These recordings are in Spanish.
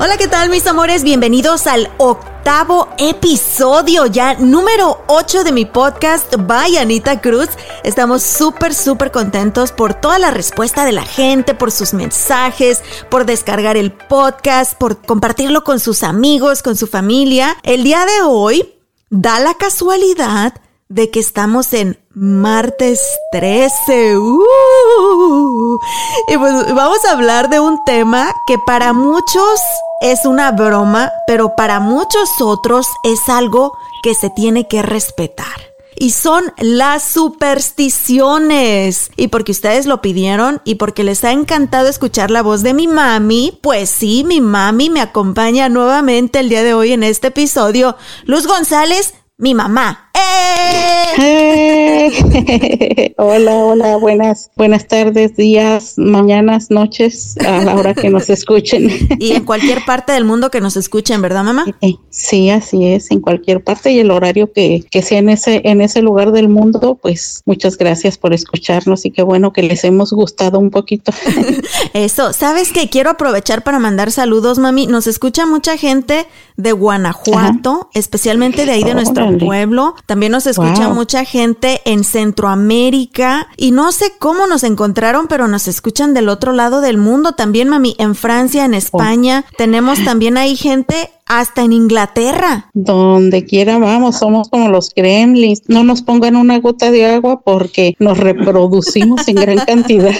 Hola, ¿qué tal mis amores? Bienvenidos al octavo episodio, ya número 8 de mi podcast by Anita Cruz. Estamos súper, súper contentos por toda la respuesta de la gente, por sus mensajes, por descargar el podcast, por compartirlo con sus amigos, con su familia. El día de hoy da la casualidad de que estamos en martes 13. ¡Uh! Y pues vamos a hablar de un tema que para muchos es una broma, pero para muchos otros es algo que se tiene que respetar. Y son las supersticiones. Y porque ustedes lo pidieron y porque les ha encantado escuchar la voz de mi mami, pues sí, mi mami me acompaña nuevamente el día de hoy en este episodio. Luz González, mi mamá. ¡Eh! ¡Eh! hola, hola, buenas, buenas tardes, días, mañanas, noches, a la hora que nos escuchen. y en cualquier parte del mundo que nos escuchen, ¿verdad, mamá? Eh, sí, así es, en cualquier parte y el horario que, que sea en ese, en ese lugar del mundo, pues muchas gracias por escucharnos y qué bueno que les hemos gustado un poquito. Eso, ¿sabes qué? Quiero aprovechar para mandar saludos, mami. Nos escucha mucha gente de Guanajuato, Ajá. especialmente de ahí de nuestro pueblo. También nos escucha wow. mucha gente en Centroamérica y no sé cómo nos encontraron, pero nos escuchan del otro lado del mundo también, mami, en Francia, en España. Oh. Tenemos también ahí gente hasta en Inglaterra. Donde quiera vamos, somos como los gremlins. No nos pongan una gota de agua porque nos reproducimos en gran cantidad.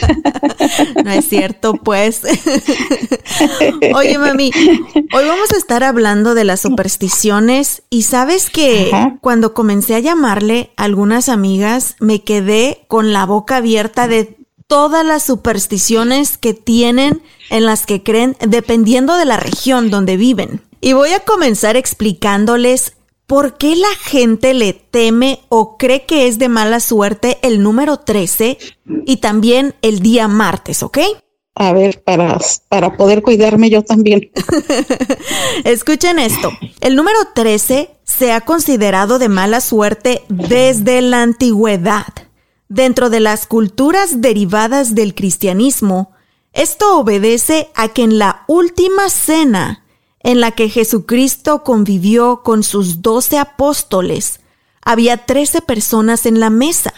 No es cierto, pues. Oye, mami, hoy vamos a estar hablando de las supersticiones y sabes que Ajá. cuando comencé a llamarle a algunas amigas, me quedé con la boca abierta de todas las supersticiones que tienen en las que creen dependiendo de la región donde viven. Y voy a comenzar explicándoles por qué la gente le teme o cree que es de mala suerte el número 13 y también el día martes, ¿ok? A ver, para, para poder cuidarme yo también. Escuchen esto. El número 13 se ha considerado de mala suerte desde la antigüedad. Dentro de las culturas derivadas del cristianismo, esto obedece a que en la última cena, en la que Jesucristo convivió con sus doce apóstoles, había trece personas en la mesa.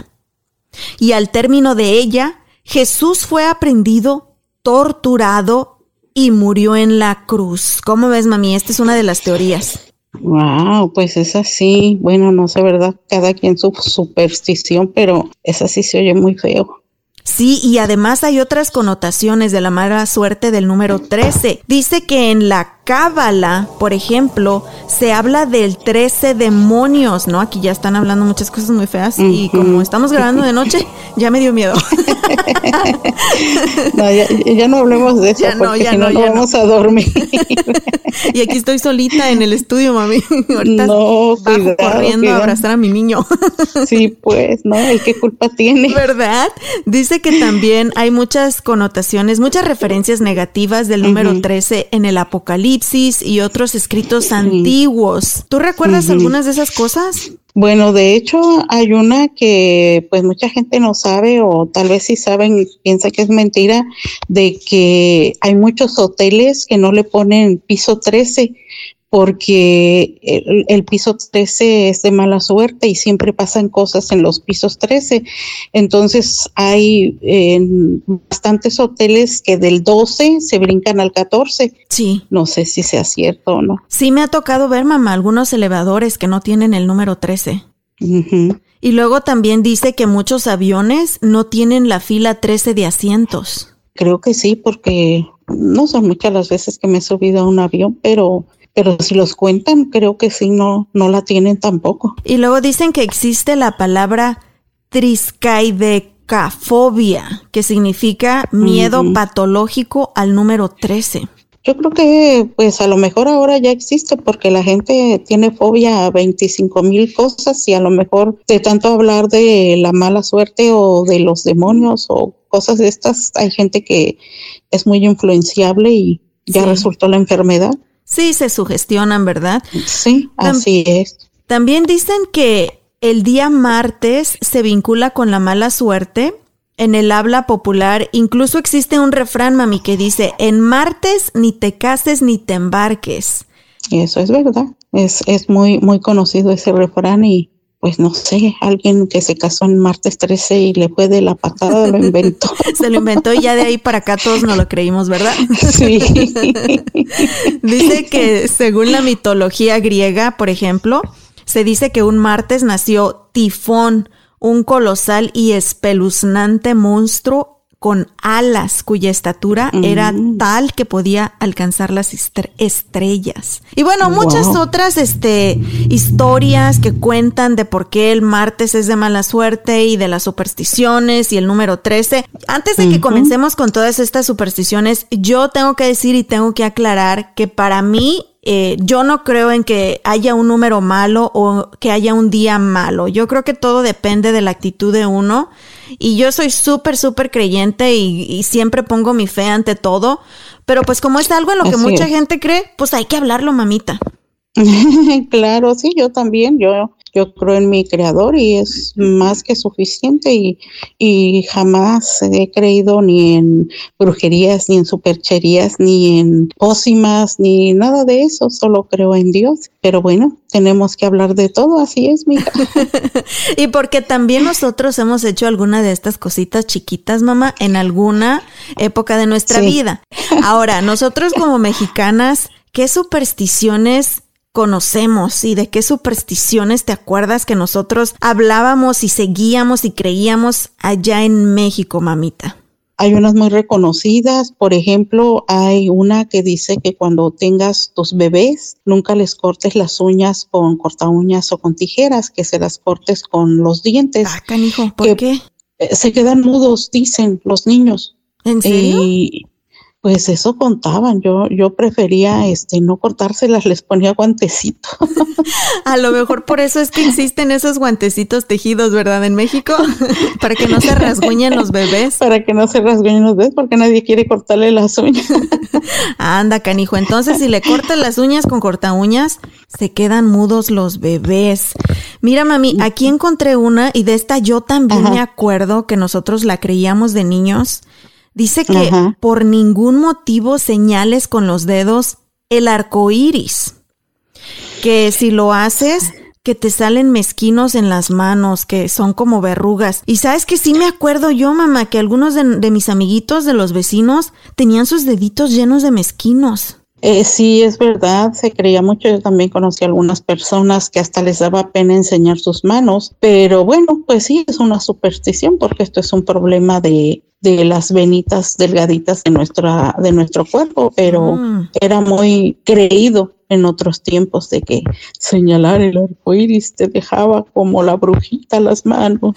Y al término de ella, Jesús fue aprendido, torturado y murió en la cruz. ¿Cómo ves, mami? Esta es una de las teorías. Wow, pues es así. Bueno, no sé, ¿verdad? Cada quien su superstición, pero es así se oye muy feo. Sí, y además hay otras connotaciones de la mala suerte del número 13. Dice que en la Cábala, por ejemplo, se habla del 13 demonios, ¿no? Aquí ya están hablando muchas cosas muy feas y como estamos grabando de noche, ya me dio miedo. no, ya, no hablemos de eso porque si no, no vamos a dormir. y aquí estoy solita en el estudio, mami. Ahorita no, bajo corriendo a abrazar a mi niño. sí, pues, ¿no? ¿Y qué culpa tiene? ¿Verdad? Dice que también hay muchas connotaciones, muchas referencias negativas del número 13 en el Apocalipsis y otros escritos antiguos. ¿Tú recuerdas algunas de esas cosas? Bueno, de hecho hay una que pues mucha gente no sabe o tal vez sí saben y piensa que es mentira de que hay muchos hoteles que no le ponen piso 13 porque el, piso 13 es de mala suerte y siempre pasan cosas en los pisos 13. Entonces hay bastantes hoteles que del 12 se brincan al 14. Sí. No sé si sea cierto o no. Sí, me ha tocado ver, mamá, algunos elevadores que no tienen el número 13. Y luego también dice que muchos aviones no tienen la fila 13 de asientos. Creo que sí, porque no son muchas las veces que me he subido a un avión, pero pero si los cuentan, creo que sí, no, no la tienen tampoco. Y luego dicen que existe la palabra triscaidecafobia, que significa miedo patológico al número 13. Yo creo que pues a lo mejor ahora ya existe porque la gente tiene fobia a 25 mil cosas y a lo mejor de tanto hablar de la mala suerte o de los demonios o cosas de estas, hay gente que es muy influenciable y ya resultó la enfermedad. Sí, se sugestionan, ¿verdad? Sí, así es. También dicen que el día martes se vincula con la mala suerte. En el habla popular incluso existe un refrán, mami, que dice, en martes ni te cases ni te embarques. Eso es verdad. Es, es muy, muy conocido ese refrán y pues no sé, alguien que se casó en martes 13 y le fue de la patada, lo inventó. se lo inventó y ya de ahí para acá todos no lo creímos, ¿verdad? Sí. dice que según la mitología griega, por ejemplo, se dice que un martes nació Tifón, un colosal y espeluznante monstruo con alas cuya estatura era mm. tal que podía alcanzar las estrellas. Y bueno, muchas otras este, historias que cuentan de por qué el martes es de mala suerte y de las supersticiones y el número 13. Antes de que comencemos con todas estas supersticiones, yo tengo que decir y tengo que aclarar que para mí eh, yo no creo en que haya un número malo o que haya un día malo. Yo creo que todo depende de la actitud de uno. Y yo soy súper, súper creyente y, siempre pongo mi fe ante todo. Pero pues como es algo en lo que mucha gente cree, pues hay que hablarlo, mamita. claro, sí, yo también. Yo yo creo en mi creador y es más que suficiente y, y jamás he creído ni en brujerías, ni en supercherías, ni en pócimas, ni nada de eso, solo creo en Dios. Pero bueno, tenemos que hablar de todo, así es, mija. y porque también nosotros hemos hecho alguna de estas cositas chiquitas, mamá, en alguna época de nuestra vida. Ahora, nosotros como mexicanas, ¿qué supersticiones conocemos y de qué supersticiones te acuerdas que nosotros hablábamos y seguíamos y creíamos allá en México, mamita? Hay unas muy reconocidas, por ejemplo, hay una que dice que cuando tengas tus bebés, nunca les cortes las uñas con corta uñas o con tijeras, que se las cortes con los dientes. Ah, canijo, ¿por qué? Se quedan mudos, dicen los niños. ¿En serio? Pues eso contaban, yo, yo prefería este no cortárselas, les ponía guantecito. A lo mejor por eso es que existen esos guantecitos tejidos, ¿verdad? En México, para que no se rasguñen los bebés. Para que no se rasguñen los bebés, porque nadie quiere cortarle las uñas. Anda, canijo. Entonces, si le cortas las uñas con corta uñas, se quedan mudos los bebés. Mira, mami, aquí encontré una y de esta yo también me acuerdo que nosotros la creíamos de niños Dice que por ningún motivo señales con los dedos el arco iris. Que si lo haces, que te salen mezquinos en las manos, que son como verrugas. Y sabes que sí me acuerdo yo, mamá, que algunos de, mis amiguitos de los vecinos tenían sus deditos llenos de mezquinos. Eh, sí, es verdad, se creía mucho. Yo también conocí a algunas personas que hasta les daba pena enseñar sus manos, pero bueno, pues sí, es una superstición porque esto es un problema de, de las venitas delgaditas de nuestra de nuestro cuerpo, pero mm. era muy creído en otros tiempos de que señalar el arco iris te dejaba como la brujita las manos.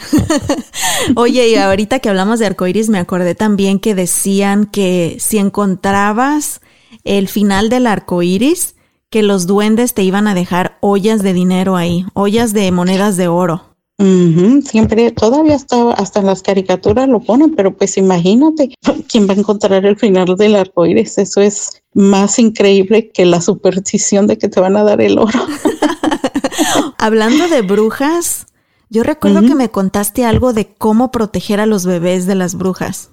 Oye, y ahorita que hablamos de arco iris, me acordé también que decían que si encontrabas el final del arco iris, que los duendes te iban a dejar ollas de dinero ahí, ollas de monedas de oro siempre, todavía está, hasta en las caricaturas lo ponen, pero pues imagínate quién va a encontrar el final del arco iris. Eso es más increíble que la superstición de que te van a dar el oro. Hablando de brujas, yo recuerdo que me contaste algo de cómo proteger a los bebés de las brujas.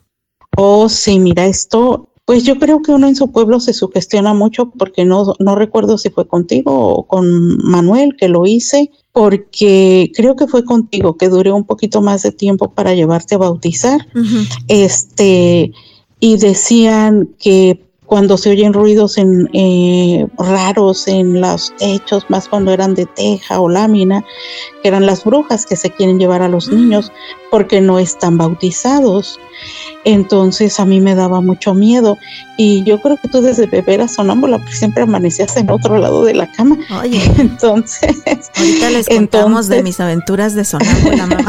Oh, sí, mira, esto pues yo creo que uno en su pueblo se sugestiona mucho porque no, no recuerdo si fue contigo o con Manuel que lo hice, porque creo que fue contigo que duré un poquito más de tiempo para llevarte a bautizar. Este, y decían que cuando se oyen ruidos en, eh, raros en los techos, más cuando eran de teja o lámina, que eran las brujas que se quieren llevar a los niños porque no están bautizados. Entonces a mí me daba mucho miedo y yo creo que tú desde bebé eras sonámbula porque siempre amanecías en otro lado de la cama. Oye, entonces... Ahorita les contamos de mis aventuras de sonámbula, mamá.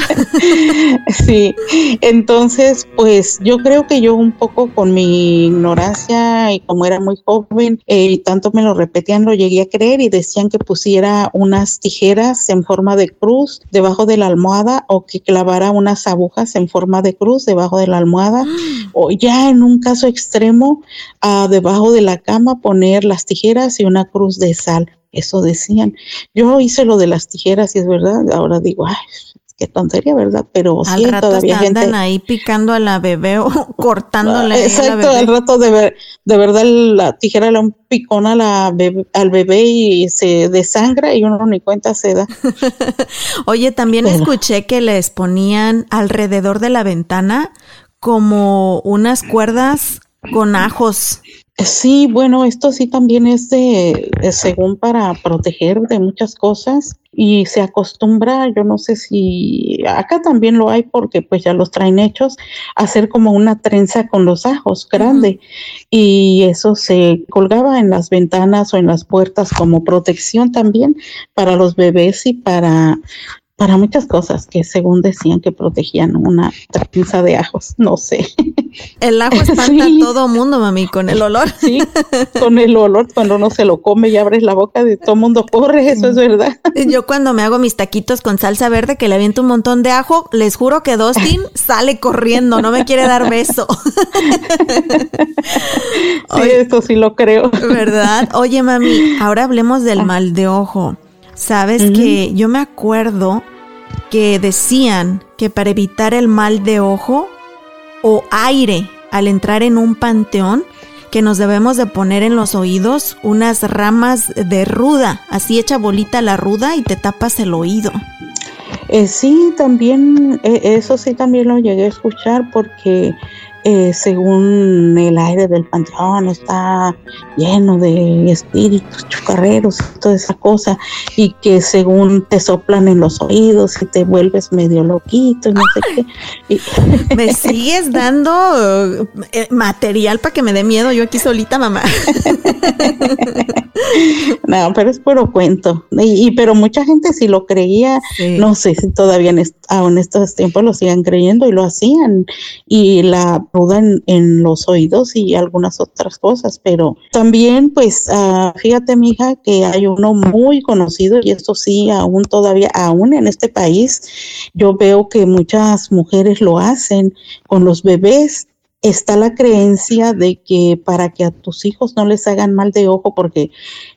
sí, entonces pues yo creo que yo un poco con mi ignorancia y como era muy joven eh, y tanto me lo repetían, lo llegué a creer y decían que pusiera unas tijeras en forma de cruz debajo de la almohada o que clavara unas agujas en forma de cruz debajo de la almohada o ya en un caso extremo debajo de la cama poner las tijeras y una cruz de sal. Eso decían. Yo hice lo de las tijeras y es verdad, ahora digo, ay, qué tontería, ¿verdad? Pero al rato todavía andan ahí picando a la bebé o cortándole. exacto, al rato de, ver, de verdad la tijera le un picón a la al bebé y se desangra y uno ni cuenta se da. Oye, también escuché que les ponían alrededor de la ventana como unas cuerdas con ajos. Sí, bueno, esto sí también es de, según para proteger de muchas cosas y se acostumbra, yo no sé si acá también lo hay porque pues ya los traen hechos, hacer como una trenza con los ajos grande y eso se colgaba en las ventanas o en las puertas como protección también para los bebés y para para muchas cosas que según decían que protegían una trenza de ajos, no sé. El ajo espanta a todo mundo, mami, con el olor. Sí, con el olor, cuando uno se lo come y abres la boca, de todo mundo corre, eso es verdad. Yo cuando me hago mis taquitos con salsa verde, que le aviento un montón de ajo, les juro que Dustin sale corriendo, no me quiere dar beso. Sí, eso sí lo creo. ¿Verdad? Oye, mami, ahora hablemos del ah. mal de ojo. Sabes que yo me acuerdo que decían que para evitar el mal de ojo o aire al entrar en un panteón, que nos debemos de poner en los oídos unas ramas de ruda, así hecha bolita la ruda y te tapas el oído. Eh, sí, también, eh, eso sí también lo llegué a escuchar porque eh, según el aire del panteón está lleno de espíritus chucarreros y toda esa cosa, y que según te soplan en los oídos y te vuelves medio loquito y no sé qué. Me sigues dando eh, material para que me dé miedo yo aquí solita, mamá. no, pero es puro cuento. Y, pero mucha gente si lo creía, no sé si todavía en, en estos tiempos lo sigan creyendo y lo hacían. Y la ruda en, los oídos y algunas otras cosas, pero también pues uh, fíjate mija que hay uno muy conocido y esto sí aún todavía, aún en este país, yo veo que muchas mujeres lo hacen con los bebés está la creencia de que para que a tus hijos no les hagan mal de ojo, porque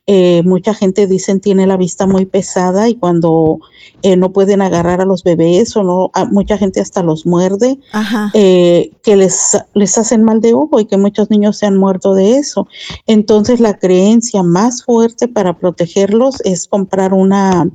eh, mucha gente dicen tiene la vista muy pesada y cuando eh, no pueden agarrar a los bebés o no, mucha gente hasta los muerde, eh, que les, les hacen mal de ojo y que muchos niños se han muerto de eso. Entonces la creencia más fuerte para protegerlos es comprar una,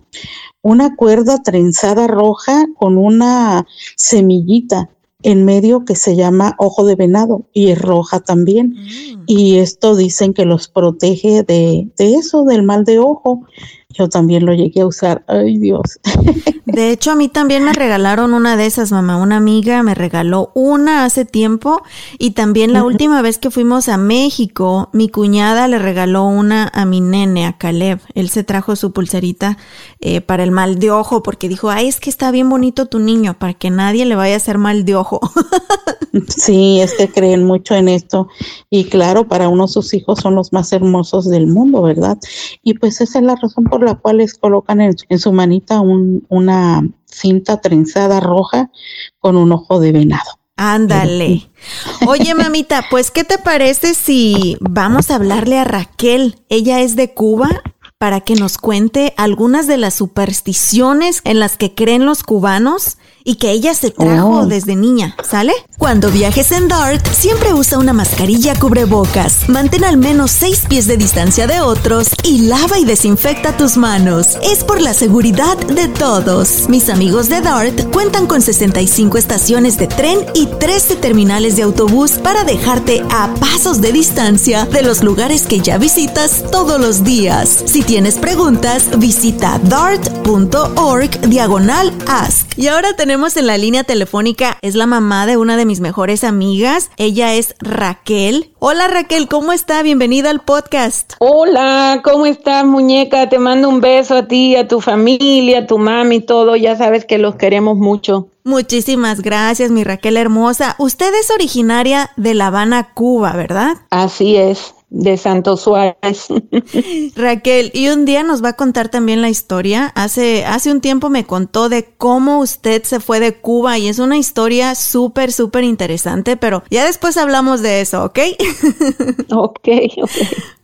una cuerda trenzada roja con una semillita en medio que se llama ojo de venado y es roja también. Mm. Y esto dicen que los protege de, de eso, del mal de ojo. Yo también lo llegué a usar. Ay, Dios. De hecho, a mí también me regalaron una de esas, mamá. Una amiga me regaló una hace tiempo y también la última vez que fuimos a México, mi cuñada le regaló una a mi nene, a Caleb. Él se trajo su pulserita eh, para el mal de ojo porque dijo, ay, es que está bien bonito tu niño, para que nadie le vaya a hacer mal de ojo. Sí, es que creen mucho en esto y claro, para uno sus hijos son los más hermosos del mundo, ¿verdad? Y pues esa es la razón por la cual les colocan en, su manita una cinta trenzada roja con un ojo de venado. Ándale. Oye, mamita, pues, ¿qué te parece si vamos a hablarle a Raquel? Ella es de Cuba para que nos cuente algunas de las supersticiones en las que creen los cubanos y que ella se trajo oh. desde niña, ¿sale? Cuando viajes en DART, siempre usa una mascarilla cubrebocas. Mantén al menos 6 pies de distancia de otros y lava y desinfecta tus manos. Es por la seguridad de todos. Mis amigos de DART cuentan con 65 estaciones de tren y 13 terminales de autobús para dejarte a pasos de distancia de los lugares que ya visitas todos los días. Si tienes preguntas, visita dart.org diagonal ask. Y ahora tenemos en la línea telefónica es la mamá de una de mis mejores amigas. Ella es Raquel. Hola Raquel, ¿cómo está? Bienvenida al podcast. Hola, ¿cómo estás muñeca? Te mando un beso a ti, a tu familia, a tu mami, todo. Ya sabes que los queremos mucho. Muchísimas gracias, mi Raquel hermosa. Usted es originaria de La Habana, Cuba, ¿verdad? Así es de Santo Suárez. Raquel, y un día nos va a contar también la historia. Hace, hace un tiempo me contó de cómo usted se fue de Cuba y es una historia súper, súper interesante, pero ya después hablamos de eso, ¿ok? ok, ok.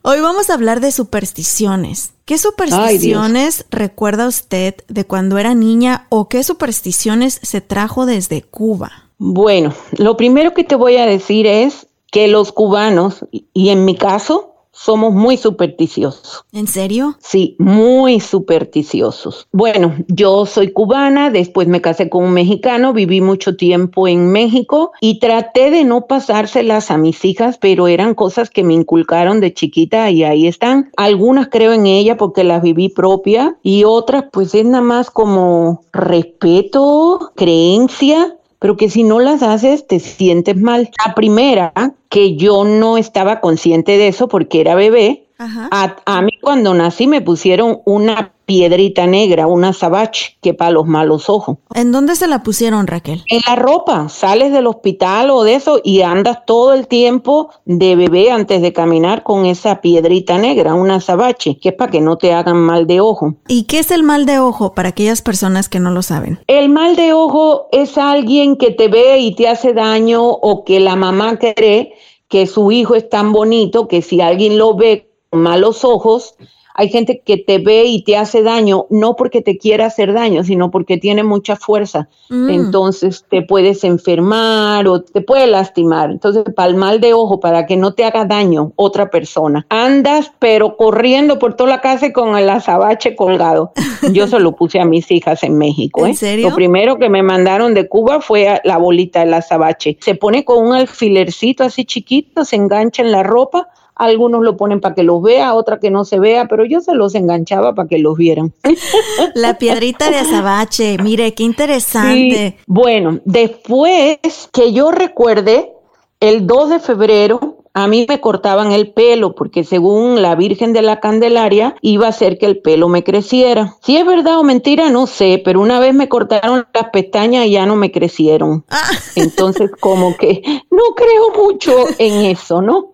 Hoy vamos a hablar de supersticiones. ¿Qué supersticiones recuerda usted de cuando era niña o qué supersticiones se trajo desde Cuba? Bueno, lo primero que te voy a decir es que los cubanos, y en mi caso, somos muy supersticiosos. ¿En serio? Sí, muy supersticiosos. Bueno, yo soy cubana, después me casé con un mexicano, viví mucho tiempo en México y traté de no pasárselas a mis hijas, pero eran cosas que me inculcaron de chiquita y ahí están. Algunas creo en ella porque las viví propia y otras pues es nada más como respeto, creencia pero que si no las haces te sientes mal. La primera, que yo no estaba consciente de eso porque era bebé, a, a, mí cuando nací me pusieron una piedrita negra, una sabache, que para los malos ojos. ¿En dónde se la pusieron, Raquel? En la ropa. Sales del hospital o de eso y andas todo el tiempo de bebé antes de caminar con esa piedrita negra, una sabache, que es para que no te hagan mal de ojo. ¿Y qué es el mal de ojo para aquellas personas que no lo saben? El mal de ojo es alguien que te ve y te hace daño o que la mamá cree que su hijo es tan bonito que si alguien lo ve malos ojos, hay gente que te ve y te hace daño, no porque te quiera hacer daño, sino porque tiene mucha fuerza. Mm. Entonces te puedes enfermar o te puede lastimar. Entonces, para el mal de ojo, para que no te haga daño otra persona, andas pero corriendo por toda la casa con el azabache colgado. Yo se lo puse a mis hijas en México. ¿En ¿eh? serio? Lo primero que me mandaron de Cuba fue la bolita del azabache. Se pone con un alfilercito así chiquito, se engancha en la ropa algunos lo ponen para que los vea, otra que no se vea, pero yo se los enganchaba para que los vieran. La piedrita de azabache, mire, qué interesante. Bueno, después que yo recuerde, el 2 de febrero a mí me cortaban el pelo porque según la Virgen de la Candelaria iba a hacer que el pelo me creciera. Si es verdad o mentira, no sé, pero una vez me cortaron las pestañas y ya no me crecieron. Ah. Entonces como que no creo mucho en eso, ¿no?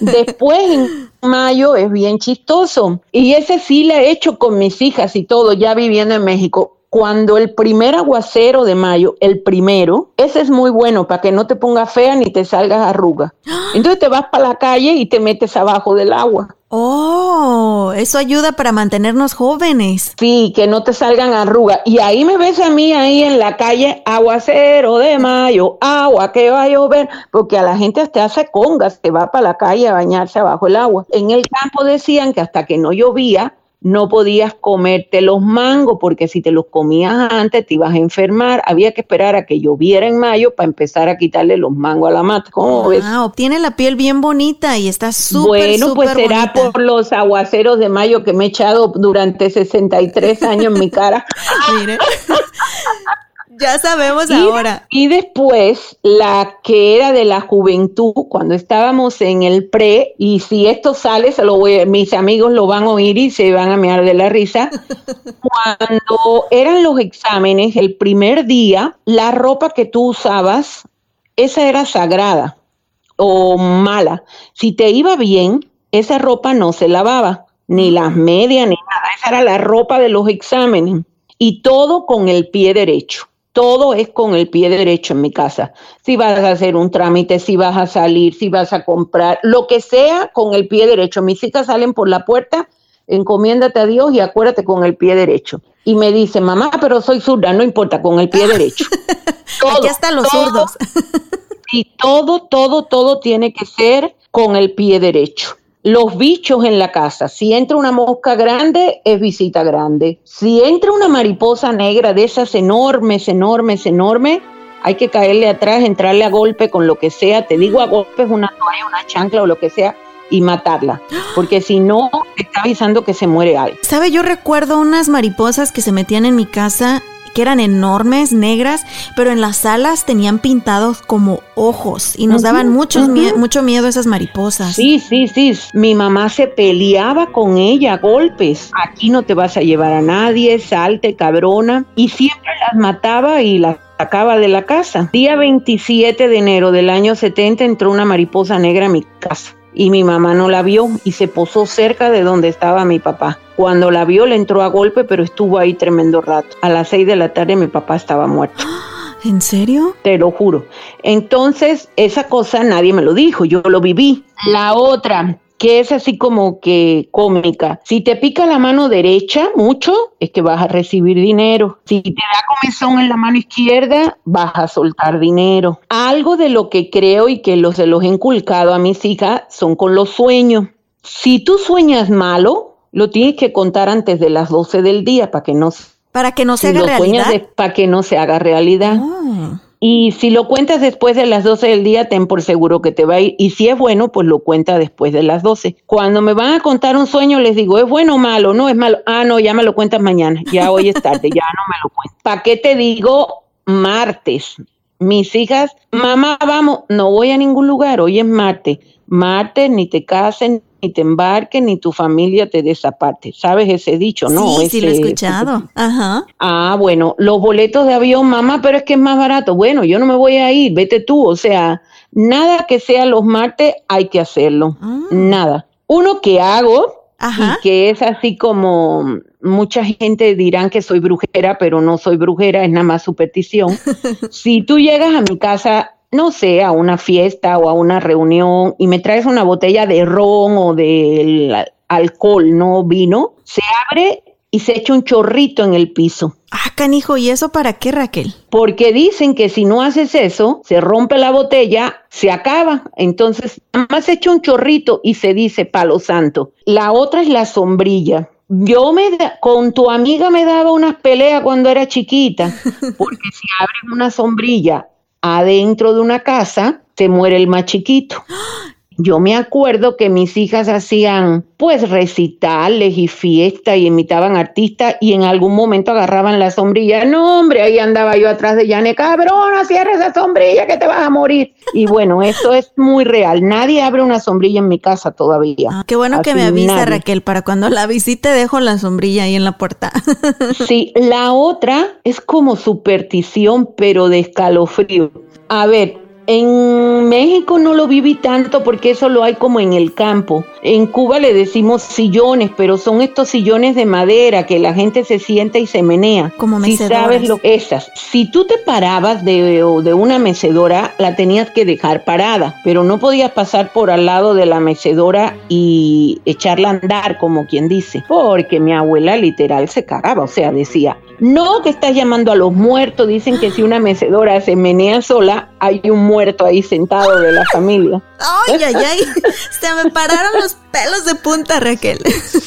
Después en mayo es bien chistoso y ese sí lo he hecho con mis hijas y todo, ya viviendo en México cuando el primer aguacero de mayo, el primero, ese es muy bueno para que no te ponga fea ni te salgas arruga. Entonces te vas para la calle y te metes abajo del agua. Oh, eso ayuda para mantenernos jóvenes. Sí, que no te salgan arrugas. Y ahí me ves a mí ahí en la calle, aguacero de mayo, agua que va a llover, porque a la gente hasta hace congas, te va para la calle a bañarse abajo el agua. En el campo decían que hasta que no llovía, no podías comerte los mangos porque si te los comías antes te ibas a enfermar. Había que esperar a que lloviera en mayo para empezar a quitarle los mangos a la mata. ¿Cómo ves? Wow, tiene la piel bien bonita y está súper, Bueno, pues será bonita. por los aguaceros de mayo que me he echado durante 63 años en mi cara. Mire. Ya sabemos Y- ahora. Y después, la que era de la juventud, cuando estábamos en el pre, y si esto sale, se lo voy, mis amigos lo van a oír y se van a mear de la risa. Cuando eran los exámenes, el primer día, la ropa que tú usabas, esa era sagrada o mala. Si te iba bien, esa ropa no se lavaba, ni las medias, ni nada. Esa era la ropa de los exámenes. Y todo con el pie derecho. Todo es con el pie derecho en mi casa. Si vas a hacer un trámite, si vas a salir, si vas a comprar, lo que sea con el pie derecho. Mis hijas salen por la puerta, encomiéndate a Dios y acuérdate con el pie derecho. Y me dice, mamá, pero soy zurda, no importa, con el pie derecho. Aquí están los todo, zurdos. y todo, todo, todo tiene que ser con el pie derecho. Los bichos en la casa. Si entra una mosca grande, es visita grande. Si entra una mariposa negra de esas enormes, enormes, enormes, hay que caerle atrás, entrarle a golpe con lo que sea. Te digo a golpes, una toalla, una chancla o lo que sea, y matarla. Porque si no, está avisando que se muere algo. ¿Sabe? Yo recuerdo unas mariposas que se metían en mi casa que eran enormes, negras, pero en las alas tenían pintados como ojos y nos daban muchos mie- mucho miedo esas mariposas. Sí, sí, sí. Mi mamá se peleaba con ella a golpes. Aquí no te vas a llevar a nadie, salte, cabrona. Y siempre las mataba y las sacaba de la casa. Día 27 de enero del año 70 entró una mariposa negra a mi casa. Y mi mamá no la vio y se posó cerca de donde estaba mi papá. Cuando la vio le entró a golpe, pero estuvo ahí tremendo rato. A las 6 de la tarde mi papá estaba muerto ¿En serio? te lo juro. Entonces, esa cosa nadie me lo dijo, yo lo viví. La otra, que es así como que cómica, si te pica la mano derecha mucho, es que vas a recibir dinero. Si te da comezón en la mano izquierda, vas a soltar dinero. Algo de lo que creo y que los se los he inculcado a mis hijas son con los sueños. Si tú sueñas malo, lo tienes que contar antes de las 12 del día para que no Para que no se haga realidad. de- para que no se haga realidad. Oh. Y si lo cuentas después de las 12 del día, ten por seguro que te va a ir. Y si es bueno, pues lo cuenta después de las 12. Cuando me van a contar un sueño, les digo, ¿es bueno o malo? No, es malo. Ah, no, ya me lo cuentas mañana. Ya hoy es tarde, ya no me lo cuentas. ¿Para qué te digo martes? Mis hijas, mamá, vamos, no voy a ningún lugar, hoy es martes. Martes, ni te casen, ni te embarques, ni tu familia te desaparte. ¿Sabes ese dicho, no? sí, sí lo he Ese- escuchado. Ajá. Ah, bueno, los boletos de avión, mamá, pero es que es más barato. Bueno, yo no me voy a ir, vete tú. O sea, nada que sea los martes hay que hacerlo. Ah. Nada. Uno que hago Ajá. y que es así como mucha gente dirán que soy brujera, pero no soy brujera, es nada más superstición. si tú llegas a mi casa, no sé, a una fiesta o a una reunión y me traes una botella de ron o de al- alcohol, no vino, se abre y se echa un chorrito en el piso. Ah, canijo, ¿y eso para qué, Raquel? Porque dicen que si no haces eso, se rompe la botella, se acaba. Entonces, nada más se echa un chorrito y se dice palo santo. La otra es la sombrilla. Yo me da- con tu amiga me daba unas peleas cuando era chiquita, porque si abres una sombrilla adentro de una casa, se muere el más chiquito. Yo me acuerdo que mis hijas hacían pues recitales y fiestas y imitaban artistas y en algún momento agarraban la sombrilla. No, hombre, ahí andaba yo atrás de Yane, cabrona, cierra esa sombrilla que te vas a morir. Y bueno, eso es muy real. Nadie abre una sombrilla en mi casa todavía. Ah, qué bueno que me avisa, nadie. Raquel, para cuando la visite dejo la sombrilla ahí en la puerta. Sí, la otra es como superstición, pero de escalofrío. A ver, en México no lo viví tanto porque eso lo hay como en el campo. En Cuba le decimos sillones, pero son estos sillones de madera que la gente se sienta y se menea. Como Si mecedoras. sabes lo esas. Si tú te parabas de, de una mecedora, la tenías que dejar parada, pero no podías pasar por al lado de la mecedora y echarla a andar, como quien dice, porque mi abuela literal se cagaba, o sea, decía, no que estás llamando a los muertos, dicen que si una mecedora se menea sola, hay un muerto ahí sentado de la familia. Ay, ay, ay. Se me pararon los pelos de punta, Raquel.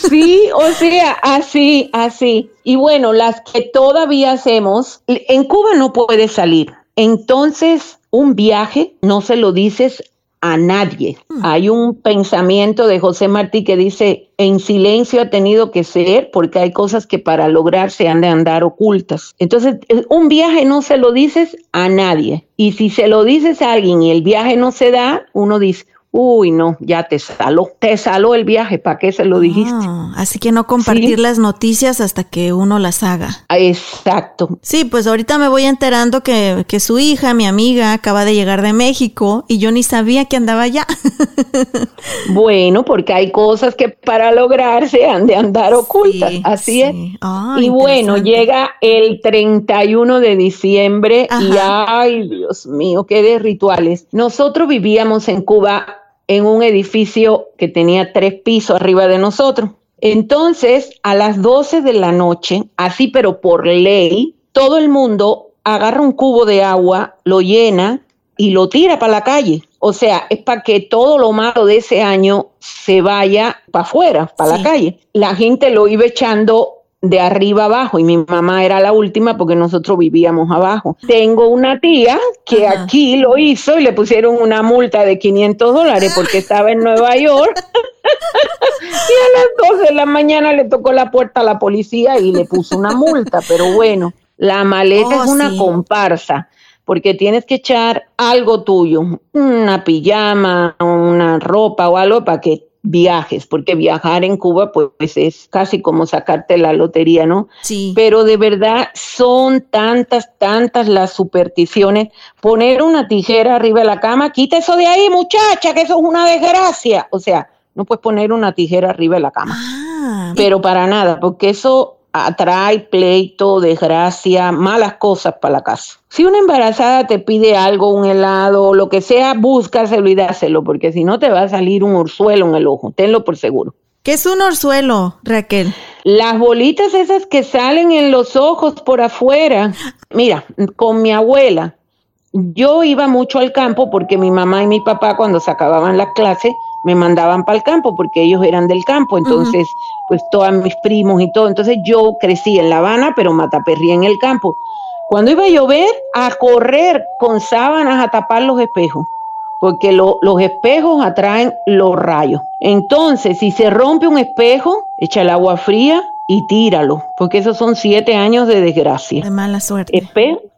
Sí, o sea, así, así. Y bueno, las que todavía hacemos, en Cuba no puedes salir. Entonces, un viaje no se lo dices a nadie. Hmm. Hay un pensamiento de José Martí que dice, en silencio ha tenido que ser porque hay cosas que para lograr se han de andar ocultas. Entonces, un viaje no se lo dices a nadie. Y si se lo dices a alguien y el viaje no se da, uno dice, Uy, no, ya te saló. Te saló el viaje, ¿para qué se lo dijiste? Ah, así que no compartir las noticias hasta que uno las haga. Exacto. Sí, pues ahorita me voy enterando que, que su hija, mi amiga, acaba de llegar de México y yo ni sabía que andaba allá. bueno, porque hay cosas que para lograrse han de andar ocultas. así es. Ah, y bueno, llega el 31 de diciembre y ay, Dios mío, qué de rituales. Nosotros vivíamos en Cuba en un edificio que tenía tres pisos arriba de nosotros. Entonces, a las 12 de la noche, así pero por ley, todo el mundo agarra un cubo de agua, lo llena y lo tira para la calle. O sea, es para que todo lo malo de ese año se vaya para afuera, para la calle. La gente lo iba echando de arriba abajo y mi mamá era la última porque nosotros vivíamos abajo. Tengo una tía que aquí lo hizo y le pusieron una multa de 500 dólares porque estaba en Nueva York. Y a las 12 de la mañana le tocó la puerta a la policía y le puso una multa, pero bueno, la maleta es oh, una comparsa porque tienes que echar algo tuyo, una pijama, una ropa o algo para que viajes, porque viajar en Cuba pues es casi como sacarte la lotería, ¿no? Sí. Pero de verdad son tantas, tantas las supersticiones. Poner una tijera arriba de la cama, quita eso de ahí, muchacha, que eso es una desgracia. O sea, no puedes poner una tijera arriba de la cama. Ah. Pero para nada, porque eso atrae pleito, desgracia, malas cosas para la casa. Si una embarazada te pide algo, un helado, lo que sea, búscaselo y dáselo, porque si no te va a salir un orzuelo en el ojo, tenlo por seguro. ¿Qué es un orzuelo, Raquel? Las bolitas esas que salen en los ojos por afuera. Mira, con mi abuela, yo iba mucho al campo porque mi mamá y mi papá cuando se acababan las clases me mandaban para el campo porque ellos eran del campo, entonces pues todos mis primos y todo, entonces yo crecí en La Habana, pero mataperría en el campo. Cuando iba a llover, a correr con sábanas a tapar los espejos, porque los espejos atraen los rayos. Entonces, si se rompe un espejo, echa el agua fría y tíralo, porque esos son siete años de desgracia. De mala suerte.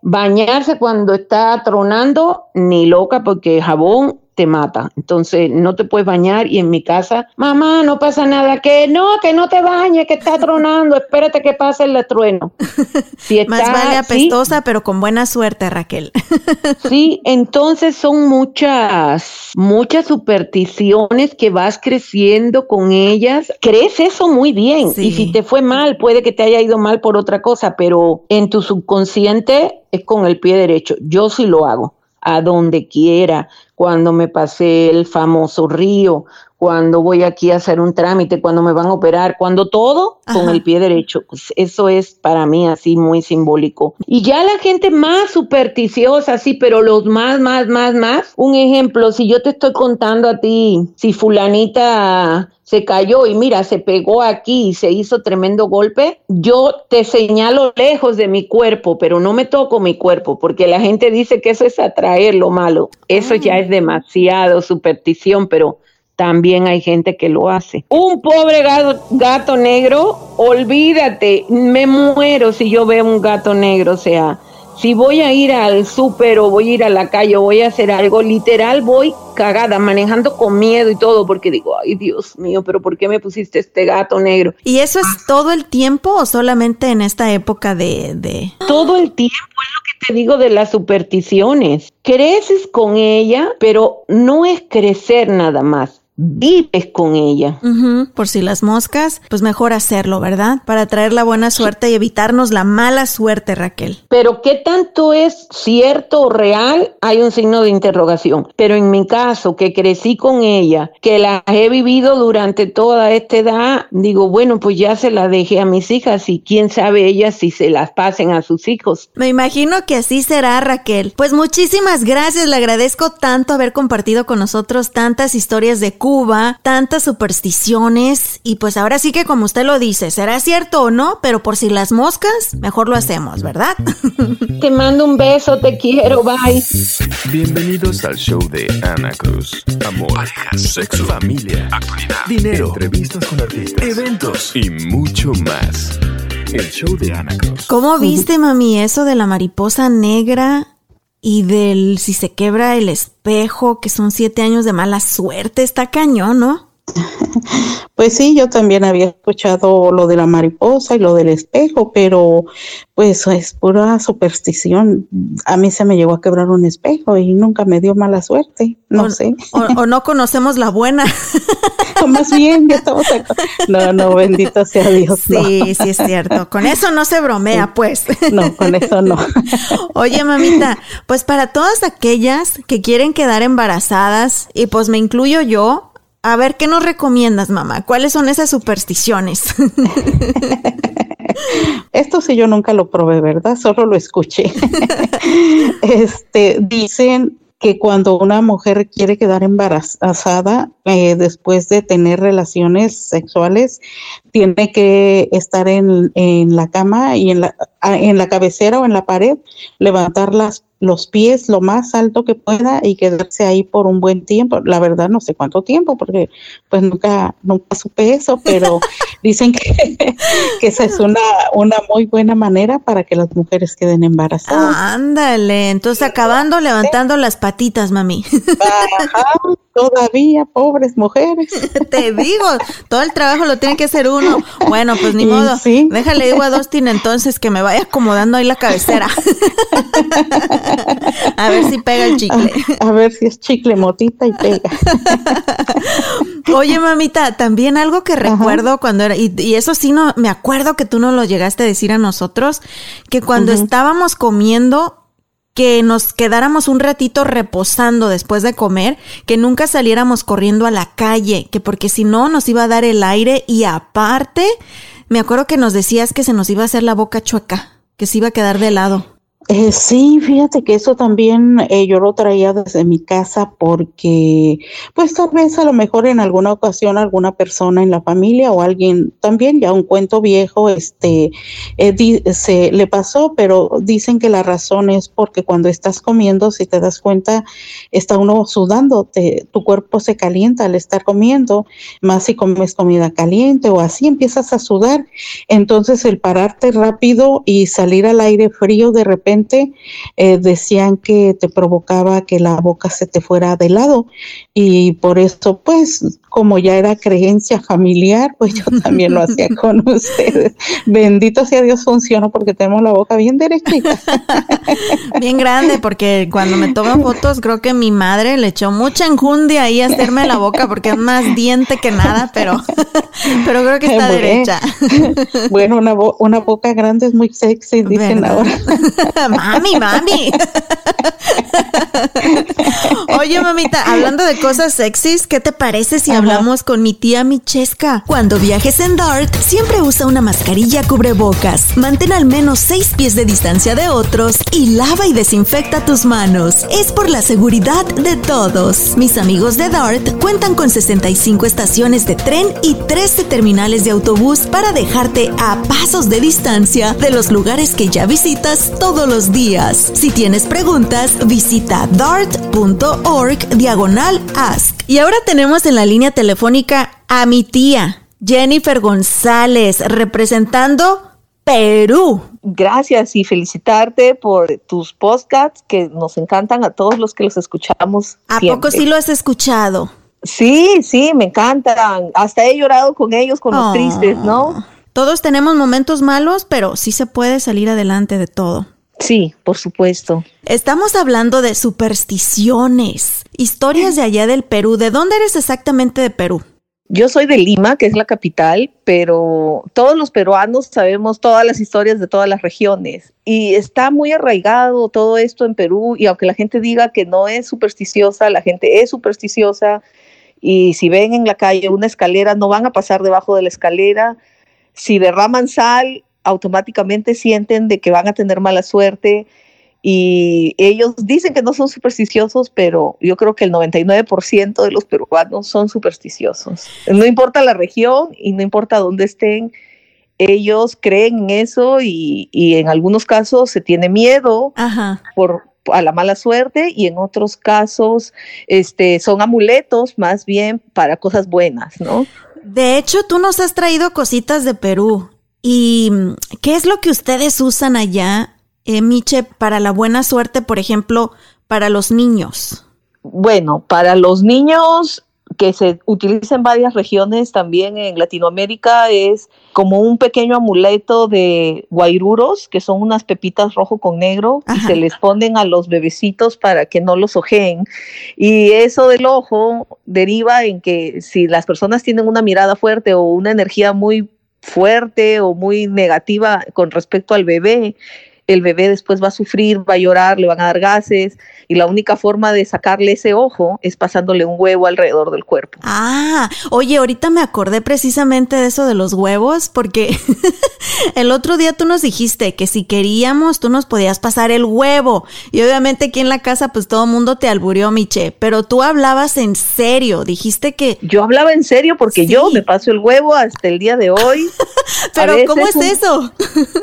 bañarse cuando está tronando, ni loca, porque jabón te mata. Entonces no te puedes bañar y en mi casa, mamá, no pasa nada, que no, que no te bañes, que está tronando, espérate que pase el trueno. Si Más vale apestosa, pero con buena suerte, Raquel. sí, entonces son muchas, muchas supersticiones que vas creciendo con ellas. Crees eso muy bien. Y si te fue mal, puede que te haya ido mal por otra cosa, pero en tu subconsciente es con el pie derecho. Yo sí lo hago a donde quiera, cuando me pasé el famoso río, cuando voy aquí a hacer un trámite, cuando me van a operar, cuando todo con el pie derecho. Pues eso es para mí así muy simbólico. Y ya la gente más supersticiosa, sí, pero los más, más, más, más. Un ejemplo, si yo te estoy contando a ti, si fulanita se cayó y mira, se pegó aquí y se hizo tremendo golpe, yo te señalo lejos de mi cuerpo, pero no me toco mi cuerpo, porque la gente dice que eso es atraer lo malo. Eso ya es demasiado superstición, pero también hay gente que lo hace. Un pobre gato, negro, olvídate, me muero si yo veo un gato negro, o sea, si voy a ir al súper o voy a ir a la calle o voy a hacer algo, literal voy cagada, manejando con miedo y todo, porque digo, ay Dios mío, pero ¿por qué me pusiste este gato negro? ¿Y eso es todo el tiempo o solamente en esta época de... de... Todo el tiempo es lo que te digo de las supersticiones. Creces con ella, pero no es crecer nada más vives con ella. Por si las moscas, pues mejor hacerlo, ¿verdad? Para traer la buena suerte y evitarnos la mala suerte, Raquel. Pero qué tanto es cierto o real, hay un signo de interrogación. Pero en mi caso, que crecí con ella, que la he vivido durante toda esta edad, digo, bueno, pues ya se la dejé a mis hijas y quién sabe ellas si se las pasen a sus hijos. Me imagino que así será, Raquel. Pues muchísimas gracias, le agradezco tanto haber compartido con nosotros tantas historias de Cuba, tantas supersticiones y pues ahora sí que como usted lo dice, será cierto o no, pero por si las moscas, mejor lo hacemos, ¿verdad? Te mando un beso, te quiero, bye. Bienvenidos al show de Ana Cruz. Amor, parejas, sexo, familia, actualidad, dinero, entrevistas con artistas, eventos y mucho más. El show de Ana Cruz. ¿Cómo viste, mami, eso de la mariposa negra y del si se quebra el espejo, que son siete años de mala suerte? Está cañón, ¿no? Pues sí, yo también había escuchado lo de la mariposa y lo del espejo, pero pues es pura superstición. A mí se me llegó a quebrar un espejo y nunca me dio mala suerte, no o, sé. O, o no conocemos la buena. O más bien, ya estamos acá. No, no, bendito sea Dios. no. Sí, sí es cierto. Con eso no se bromea, pues. No, con eso no. Oye, mamita, pues para todas aquellas que quieren quedar embarazadas, y pues me incluyo yo, a ver, ¿qué nos recomiendas, mamá? ¿Cuáles son esas supersticiones? Esto sí yo nunca lo probé, ¿verdad? Solo lo escuché. este, dicen que cuando una mujer quiere quedar embarazada eh, después de tener relaciones sexuales, tiene que estar en, en la cama y en la, en la cabecera o en la pared, levantar las, los pies lo más alto que pueda y quedarse ahí por un buen tiempo. La verdad no sé cuánto tiempo, porque pues nunca, nunca supe eso, pero dicen que, que esa es una, una muy buena manera para que las mujeres queden embarazadas. Ándale, entonces acabando levantando las patitas, mami. Ajá, todavía, pobres mujeres. Te digo, todo el trabajo lo tiene que hacer uno. Bueno, pues ni modo. sí. Déjale digo a Dustin entonces que me vaya acomodando ahí la cabecera. a ver si pega el chicle. A, a ver si es chicle motita y pega. Oye, mamita, también algo que recuerdo cuando era, y, y eso sí no, me acuerdo que tú no lo llegaste a decir a nosotros, que cuando estábamos comiendo, que nos quedáramos un ratito reposando después de comer, que nunca saliéramos corriendo a la calle, que porque si no nos iba a dar el aire y aparte, me acuerdo que nos decías que se nos iba a hacer la boca chueca, que se iba a quedar de lado. Eh, sí, fíjate que eso también eh, yo lo traía desde mi casa porque, pues tal vez a lo mejor en alguna ocasión alguna persona en la familia o alguien también, ya un cuento viejo, este, eh, se le pasó, pero dicen que la razón es porque cuando estás comiendo, si te das cuenta, está uno sudando, te- tu cuerpo se calienta al estar comiendo, más si comes comida caliente o así empiezas a sudar, entonces el pararte rápido y salir al aire frío de repente eh, decían que te provocaba que la boca se te fuera de lado. Y por eso pues como ya era creencia familiar pues yo también lo hacía con ustedes. Bendito sea Dios funcionó porque tenemos la boca bien derechita. Bien grande, porque cuando me toman fotos, creo que mi madre le echó mucha enjundia ahí a hacerme la boca, porque es más diente que nada, pero, pero creo que está Bueno. derecha. Bueno, una, bo- una boca grande es muy sexy, dicen ¿Verdad? ahora. mami, mami. Oye, mamita, hablando de cosas sexys, ¿qué te parece si hablamos con mi tía Michesca? Cuando viajes en DART, siempre usa una mascarilla cubrebocas. Mantén al menos 6 pies de distancia de otros y lava y desinfecta tus manos. Es por la seguridad de todos. Mis amigos de DART cuentan con 65 estaciones de tren y 13 terminales de autobús para dejarte a pasos de distancia de los lugares que ya visitas todos los días. Si tienes preguntas, visita dart.org diagonal ask. Y ahora tenemos en la línea telefónica a mi tía, Jennifer González, representando Perú. Gracias y felicitarte por tus podcasts que nos encantan a todos los que los escuchamos. ¿A siempre. poco sí lo has escuchado? Sí, sí, me encantan. Hasta he llorado con ellos, con los Oh. tristes, ¿no? Todos tenemos momentos malos, pero sí se puede salir adelante de todo. Sí, por supuesto. Estamos hablando de supersticiones, historias de allá del Perú. ¿De dónde eres exactamente de Perú? Yo soy de Lima, que es la capital, pero todos los peruanos sabemos todas las historias de todas las regiones y está muy arraigado todo esto en Perú y aunque la gente diga que no es supersticiosa, la gente es supersticiosa y si ven en la calle una escalera no van a pasar debajo de la escalera, si derraman sal automáticamente sienten de que van a tener mala suerte y ellos dicen que no son supersticiosos, pero yo creo que el 99% de los peruanos son supersticiosos. No importa la región y no importa dónde estén, ellos creen en eso y, en algunos casos se tiene miedo por a la mala suerte y en otros casos este, son amuletos más bien para cosas buenas, ¿no? De hecho, tú nos has traído cositas de Perú. ¿Y qué es lo que ustedes usan allá eh, Miche, para la buena suerte, por ejemplo, para los niños? Bueno, para los niños que se utiliza en varias regiones también en Latinoamérica es como un pequeño amuleto de guairuros, que son unas pepitas rojo con negro, y se les ponen a los bebecitos para que no los ojeen. Y eso del ojo deriva en que si las personas tienen una mirada fuerte o una energía muy fuerte o muy negativa con respecto al bebé, el bebé después va a sufrir, va a llorar, le van a dar gases y la única forma de sacarle ese ojo es pasándole un huevo alrededor del cuerpo. Ah, oye, ahorita me acordé precisamente de eso de los huevos porque el otro día tú nos dijiste que si queríamos tú nos podías pasar el huevo y obviamente aquí en la casa pues todo el mundo te alburió, Miche, pero tú hablabas en serio, dijiste que... Yo hablaba en serio porque yo me paso el huevo hasta el día de hoy. pero ¿cómo es eso?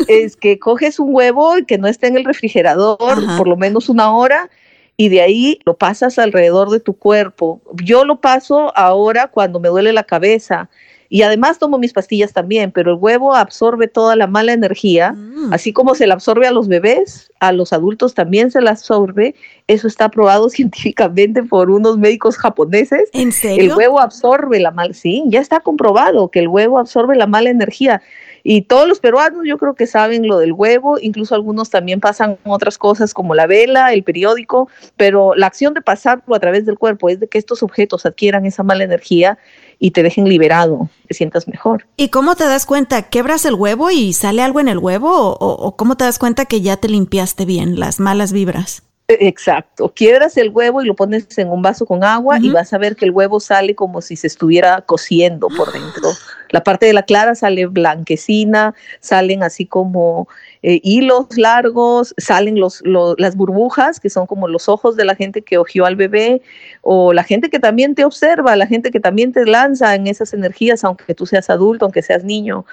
es que coges un huevo que no esté en el refrigerador por lo menos una hora y de ahí lo pasas alrededor de tu cuerpo. Yo lo paso ahora cuando me duele la cabeza y además tomo mis pastillas también, pero el huevo absorbe toda la mala energía, mm. así como se la absorbe a los bebés, a los adultos también se la absorbe. Eso está probado científicamente por unos médicos japoneses. ¿En serio? El huevo absorbe la mala, sí, ya está comprobado que el huevo absorbe la mala energía. Y todos los peruanos yo creo que saben lo del huevo, incluso algunos también pasan otras cosas como la vela, el periódico, pero la acción de pasarlo a través del cuerpo es de que estos objetos adquieran esa mala energía y te dejen liberado, te sientas mejor. ¿Y cómo te das cuenta? ¿Quebras el huevo y sale algo en el huevo? ¿O, o cómo te das cuenta que ya te limpiaste bien las malas vibras? Exacto, quiebras el huevo y lo pones en un vaso con agua y vas a ver que el huevo sale como si se estuviera cociendo por dentro. La parte de la clara sale blanquecina, salen así como eh, hilos largos, salen los, las burbujas, que son como los ojos de la gente que ojió al bebé, o la gente que también te observa, la gente que también te lanza en esas energías, aunque tú seas adulto, aunque seas niño.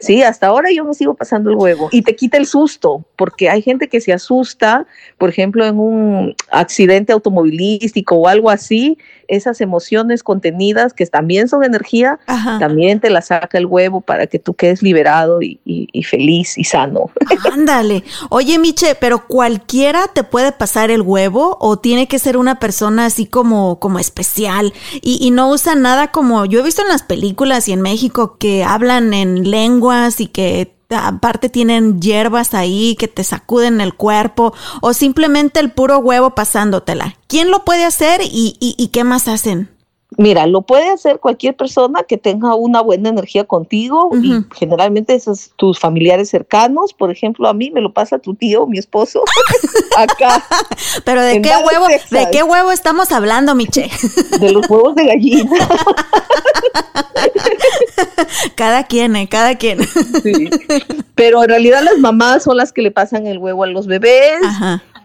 Sí, hasta ahora yo me sigo pasando el huevo y te quita el susto, porque hay gente que se asusta, por ejemplo, en un accidente automovilístico o algo así, esas emociones contenidas que también son energía, también te las saca el huevo para que tú quedes liberado y, feliz y sano. Ándale. Oye, Miche, pero cualquiera te puede pasar el huevo o tiene que ser una persona así como, como especial y, y no usa nada como yo he visto en las películas y en México que hablan en y que aparte tienen hierbas ahí que te sacuden el cuerpo o simplemente el puro huevo pasándotela. ¿Quién lo puede hacer y, y, qué más hacen? Mira, lo puede hacer cualquier persona que tenga una buena energía contigo y generalmente esos tus familiares cercanos, por ejemplo, a mí me lo pasa tu tío, mi esposo, acá. Pero de qué huevo, de qué huevo estamos hablando, Miche? De los huevos de gallina. cada quien, ¿eh? cada quien. Sí. Pero en realidad las mamás son las que le pasan el huevo a los bebés.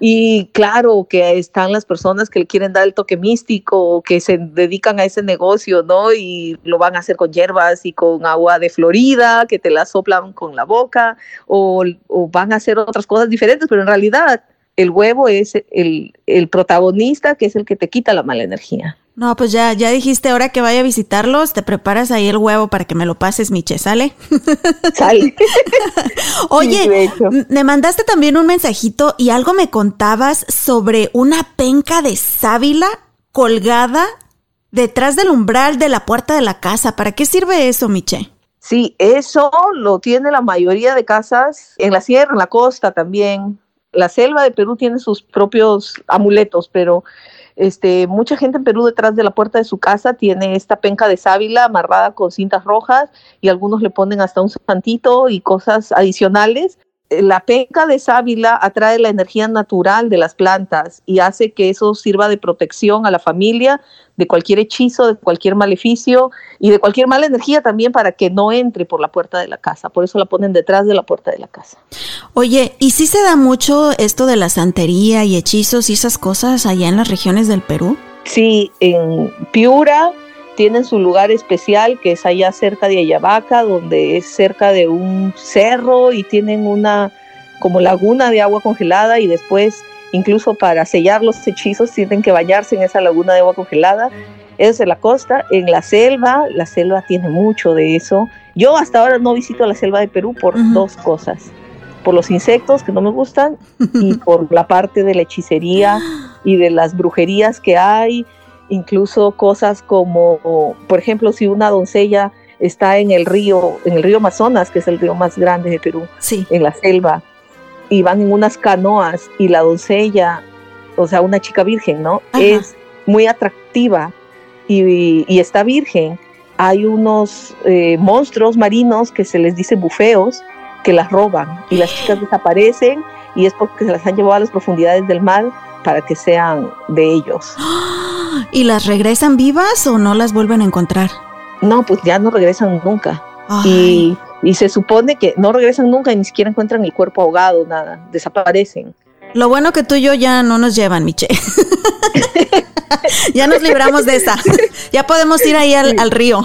Y claro que están las personas que le quieren dar el toque místico, que se dedican a ese negocio, ¿no? Y lo van a hacer con hierbas y con agua de Florida, que te la soplan con la boca, o, van a hacer otras cosas diferentes, pero en realidad el huevo es el protagonista que es el que te quita la mala energía. No, pues ya, ya dijiste, ahora que vaya a visitarlos, te preparas ahí el huevo para que me lo pases, Miche, ¿sale? Sale. Oye, me mandaste también un mensajito y algo me contabas sobre una penca de sábila colgada detrás del umbral de la puerta de la casa. ¿Para qué sirve eso, Miche? Sí, eso lo tiene la mayoría de casas en la sierra, en la costa también La selva de Perú tiene sus propios amuletos, pero este, mucha gente en Perú detrás de la puerta de su casa tiene esta penca de sábila amarrada con cintas rojas y algunos le ponen hasta un santito y cosas adicionales la penca de sábila atrae la energía natural de las plantas y hace que eso sirva de protección a la familia de cualquier hechizo, de cualquier maleficio y de cualquier mala energía también para que no entre por la puerta de la casa. Por eso la ponen detrás de la puerta de la casa. Oye, ¿y si se da mucho esto de la santería y hechizos y esas cosas allá en las regiones del Perú? Sí, en Piura tienen su lugar especial que es allá cerca de Ayabaca, donde es cerca de un cerro y tienen una como laguna de agua congelada y después incluso para sellar los hechizos tienen que bañarse en esa laguna de agua congelada. Eso es en la costa, en la selva, la selva tiene mucho de eso. Yo hasta ahora no visito la selva de Perú por dos cosas. Por los insectos que no me gustan y por la parte de la hechicería y de las brujerías que hay incluso cosas como, por ejemplo, si una doncella está en el río, en el río Amazonas, que es el río más grande de Perú, en la selva, y van en unas canoas y la doncella, o sea, una chica virgen, ¿no? Es muy atractiva y, está virgen. Hay unos eh, monstruos marinos que se les dice bufeos que las roban y las chicas desaparecen y es porque se las han llevado a las profundidades del mar para que sean de ellos. ¿Y las regresan vivas o no las vuelven a encontrar? No, pues ya no regresan nunca. Y, se supone que no regresan nunca y ni siquiera encuentran el cuerpo ahogado, nada, desaparecen. Lo bueno que tú y yo ya no nos llevan, Miche. ya nos libramos de esa. Ya podemos ir ahí al, río.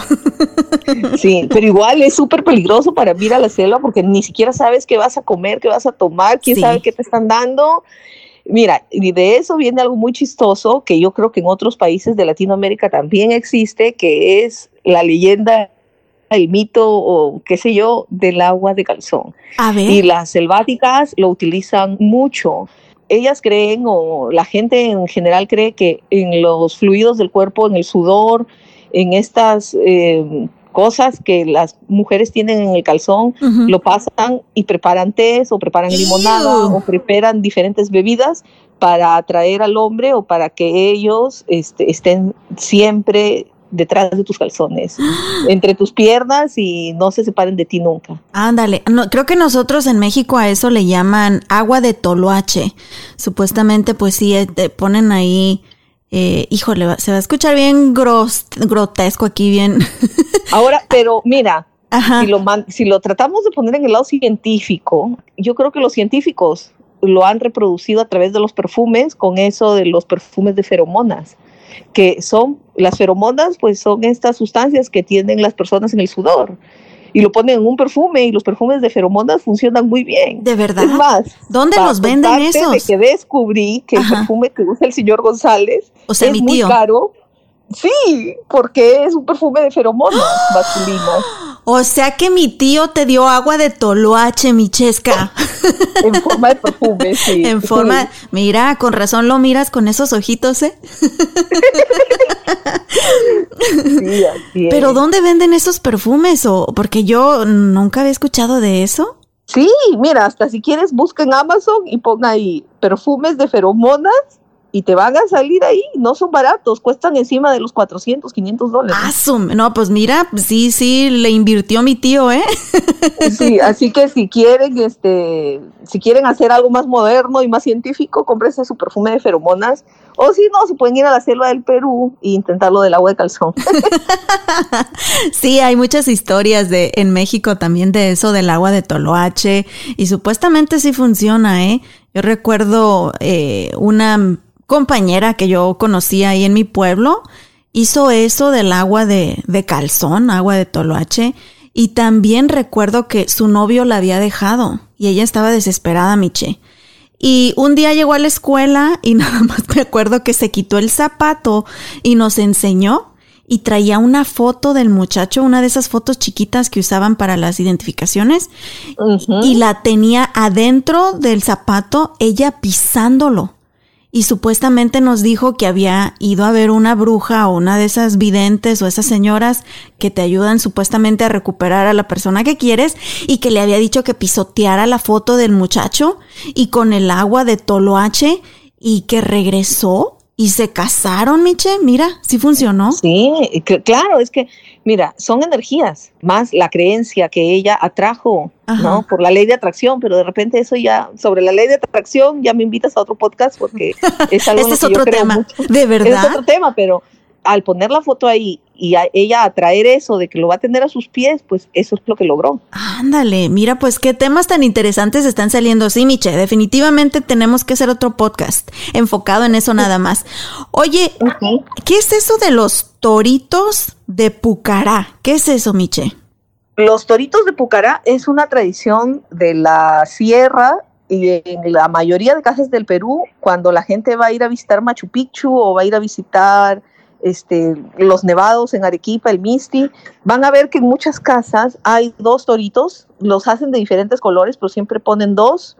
sí, pero igual es súper peligroso para ir a la selva porque ni siquiera sabes qué vas a comer, qué vas a tomar, quién sabe qué te están dando. Mira, y de eso viene algo muy chistoso que yo creo que en otros países de Latinoamérica también existe, que es la leyenda el mito o qué sé yo del agua de calzón. Y las selváticas lo utilizan mucho. Ellas creen o la gente en general cree que en los fluidos del cuerpo, en el sudor, en estas eh, cosas que las mujeres tienen en el calzón, lo pasan y preparan té o preparan limonada o preparan diferentes bebidas para atraer al hombre o para que ellos este, estén siempre detrás de tus calzones, entre tus piernas y no se separen de ti nunca. Ándale, no, creo que nosotros en México a eso le llaman agua de toloache. Supuestamente, pues sí, eh, te ponen ahí eh, híjole, se va a escuchar bien grotesco aquí, bien. Ahora, pero mira, Si, lo si lo tratamos de poner en el lado científico, yo creo que los científicos lo han reproducido a través de los perfumes con eso de los perfumes de feromonas, que son las feromonas, pues son estas sustancias que tienen las personas en el sudor y lo ponen en un perfume y los perfumes de feromonas funcionan muy bien. ¿De verdad? Es más, ¿dónde los venden esos? De que descubrí que el perfume que usa el señor González o sea, es mi muy caro. Sí, porque es un perfume de feromonas masculinas. O sea que mi tío te dio agua de toloache, Michesca. en forma de perfume, sí. En forma, mira, con razón lo miras con esos ojitos, ¿eh? sí, así Pero ¿dónde venden esos perfumes? O porque yo nunca había escuchado de eso. Sí, mira, hasta si quieres busca en Amazon y ponga ahí perfumes de feromonas y te van a salir ahí, no son baratos, cuestan encima de los 400, 500 dólares. Ah, no, pues mira, sí, sí, le invirtió mi tío, ¿eh? Sí, así que si quieren, este, si quieren hacer algo más moderno y más científico, cómprense su perfume de feromonas, o si no, se pueden ir a la selva del Perú e intentarlo del agua de calzón. sí, hay muchas historias de en México también de eso del agua de Toloache, y supuestamente sí funciona, ¿eh? Yo recuerdo eh, una compañera que yo conocía ahí en mi pueblo hizo eso del agua de, de calzón, agua de toloache. Y también recuerdo que su novio la había dejado y ella estaba desesperada, Miche. Y un día llegó a la escuela y nada más me acuerdo que se quitó el zapato y nos enseñó y traía una foto del muchacho, una de esas fotos chiquitas que usaban para las identificaciones y la tenía adentro del zapato ella pisándolo y supuestamente nos dijo que había ido a ver una bruja o una de esas videntes o esas señoras que te ayudan supuestamente a recuperar a la persona que quieres y que le había dicho que pisoteara la foto del muchacho y con el agua de Toloache y que regresó y se casaron, Miche. Mira, sí funcionó. Sí, claro, es que, mira, son energías, más la creencia que ella atrajo, ¿no? Por la ley de atracción, pero de repente eso ya, sobre la ley de atracción, ya me invitas a otro podcast porque es algo este es otro tema, de verdad. Es otro tema, pero al poner la foto ahí y a ella atraer eso de que lo va a tener a sus pies, pues eso es lo que logró. Ándale, mira, pues qué temas tan interesantes están saliendo. Sí, Miche, definitivamente tenemos que hacer otro podcast enfocado en eso nada más. Oye, ¿qué es eso de los toritos de Pucará? ¿Qué es eso, Miche? Los toritos de Pucará es una tradición de la sierra y en la mayoría de casas del Perú, cuando la gente va a ir a visitar Machu Picchu o va a ir a visitar este, los nevados en Arequipa, el Misti, van a ver que en muchas casas hay dos toritos, los hacen de diferentes colores, pero siempre ponen dos,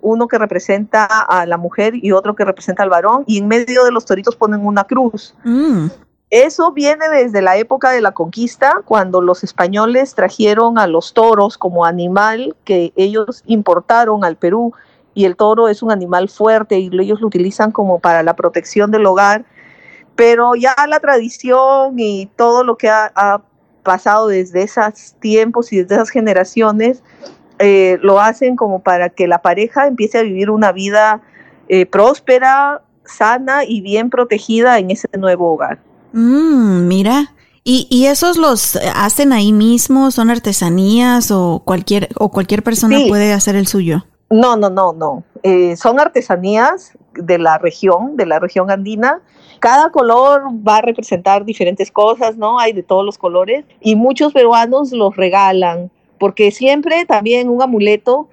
uno que representa a la mujer y otro que representa al varón, y en medio de los toritos ponen una cruz. Mm. Eso viene desde la época de la conquista, cuando los españoles trajeron a los toros como animal que ellos importaron al Perú, y el toro es un animal fuerte y ellos lo utilizan como para la protección del hogar pero ya la tradición y todo lo que ha, pasado desde esos tiempos y desde esas generaciones eh, lo hacen como para que la pareja empiece a vivir una vida eh, próspera, sana y bien protegida en ese nuevo hogar. Mm, mira, ¿Y, ¿Y, esos los hacen ahí mismo? ¿Son artesanías o cualquier, o cualquier persona puede hacer el suyo? No, no, no, no. Eh, son artesanías de la región, de la región andina, cada color va a representar diferentes cosas, ¿no? Hay de todos los colores y muchos peruanos los regalan, porque siempre también un amuleto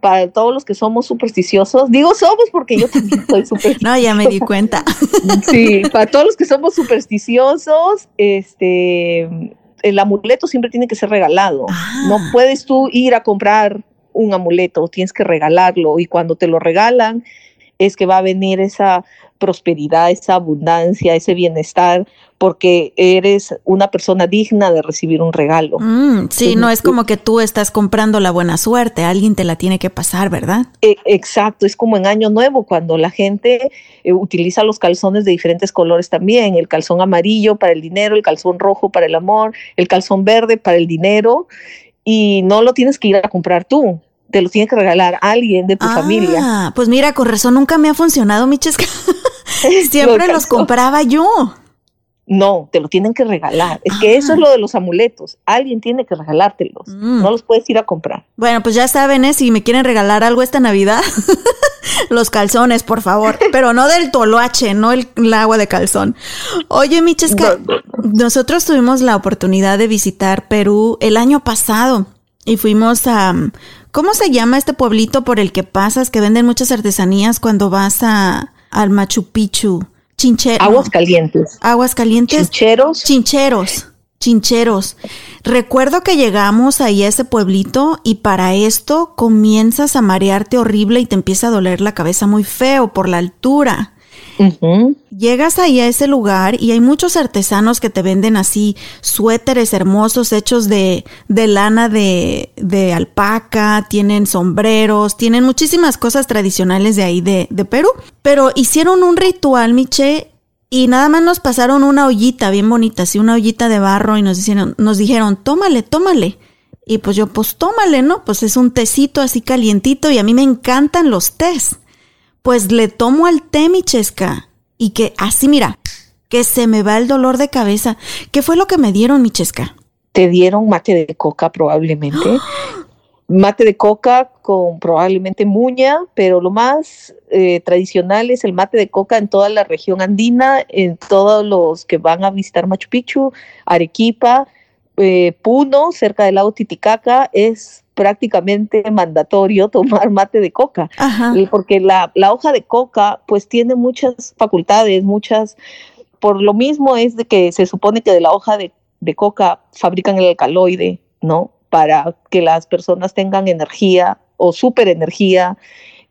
para todos los que somos supersticiosos, digo somos porque yo también soy supersticioso. no, ya me di cuenta. sí, para todos los que somos supersticiosos, este, el amuleto siempre tiene que ser regalado. No ah. puedes tú ir a comprar un amuleto, tienes que regalarlo y cuando te lo regalan es que va a venir esa prosperidad, esa abundancia, ese bienestar, porque eres una persona digna de recibir un regalo. Mm, sí, no es como que tú estás comprando la buena suerte, alguien te la tiene que pasar, ¿verdad? E, exacto, es como en Año Nuevo, cuando la gente eh, utiliza los calzones de diferentes colores también, el calzón amarillo para el dinero, el calzón rojo para el amor, el calzón verde para el dinero, y no lo tienes que ir a comprar tú, te lo tiene que regalar alguien de tu ah, familia. Pues mira, con razón nunca me ha funcionado, mi chesca. Siempre los compraba yo. No, te lo tienen que regalar. Es que eso es ah. lo de los amuletos. Alguien tiene que regalártelos. Mm. No los puedes ir a comprar. Bueno, pues ya saben, ¿eh? si me quieren regalar algo esta Navidad, los calzones, por favor. Pero no del toloache, no el, agua de calzón. Oye, Michesca, nosotros tuvimos la oportunidad de visitar Perú el año pasado y fuimos a ¿Cómo se llama este pueblito por el que pasas que venden muchas artesanías cuando vas a, al Machu Picchu? Chincheros. Aguas calientes. Aguas calientes. Chincheros. Chincheros. Chincheros. Recuerdo que llegamos ahí a ese pueblito y para esto comienzas a marearte horrible y te empieza a doler la cabeza muy feo por la altura. Llegas ahí a ese lugar y hay muchos artesanos que te venden así suéteres hermosos hechos de, lana de, alpaca, tienen sombreros, tienen muchísimas cosas tradicionales de ahí de, de Perú. Pero hicieron un ritual, Miche, y nada más nos pasaron una ollita bien bonita, así una ollita de barro y nos dijeron, nos dijeron, tómale, tómale. Y pues yo, pues tómale, ¿no? Pues es un tecito así calientito y a mí me encantan los tés pues le tomo al té, mi chesca. Y que así, mira, que se me va el dolor de cabeza. ¿Qué fue lo que me dieron, mi chesca? Te dieron mate de coca probablemente. mate de coca con probablemente muña, pero lo más eh, tradicional es el mate de coca en toda la región andina, en todos los que van a visitar Machu Picchu, Arequipa, eh, Puno, cerca del lago Titicaca, es prácticamente mandatorio tomar mate de coca, porque la, hoja de coca pues tiene muchas facultades, muchas, por lo mismo es de que se supone que de la hoja de, coca fabrican el alcaloide, ¿no? Para que las personas tengan energía o super energía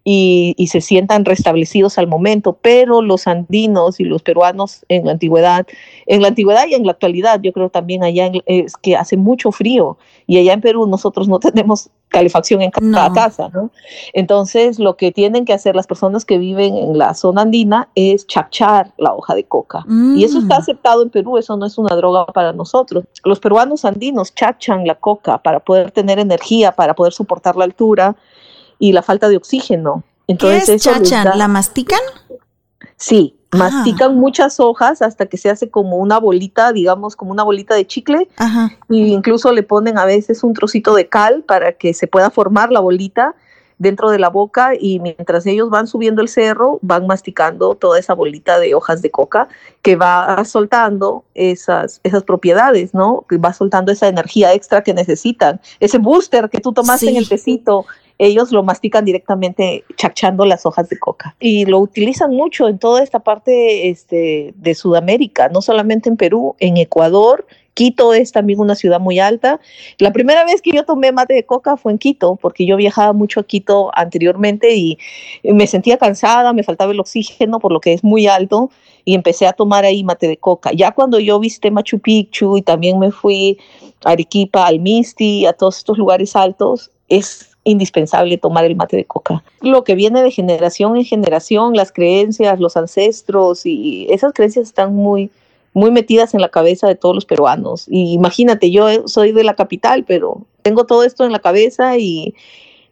y, y, se sientan restablecidos al momento, pero los andinos y los peruanos en la antigüedad, en la antigüedad y en la actualidad, yo creo también allá es que hace mucho frío y allá en Perú nosotros no tenemos calefacción en cada casa, ¿no? Entonces, lo que tienen que hacer las personas que viven en la zona andina es chachar la hoja de coca. Y eso está mm. aceptado en Perú, eso no es una droga para nosotros. Los peruanos andinos chachan la coca para poder tener energía, para poder soportar la altura y la falta de oxígeno. Entonces, ¿Qué es chachan? ¿La mastican? Sí, ah. mastican muchas hojas hasta que se hace como una bolita, digamos, como una bolita de chicle. Ajá. Y incluso le ponen a veces un trocito de cal para que se pueda formar la bolita dentro de la boca y mientras ellos van subiendo el cerro, van masticando toda esa bolita de hojas de coca que va soltando esas, esas propiedades, ¿no? Que va soltando esa energía extra que necesitan. Ese booster que tú tomaste en el tecito, ellos lo mastican directamente chachando las hojas de coca y lo utilizan mucho en toda esta parte este, de Sudamérica, no solamente en Perú, en Ecuador. Quito es también una ciudad muy alta. La primera vez que yo tomé mate de coca fue en Quito, porque yo viajaba mucho a Quito anteriormente y me sentía cansada, me faltaba el oxígeno por lo que es muy alto y empecé a tomar ahí mate de coca. Ya cuando yo visité Machu Picchu y también me fui a Arequipa, al Misti, a todos estos lugares altos, es indispensable tomar el mate de coca. Lo que viene de generación en generación, las creencias, los ancestros y esas creencias están muy muy metidas en la cabeza de todos los peruanos. Y imagínate, yo soy de la capital, pero tengo todo esto en la cabeza y,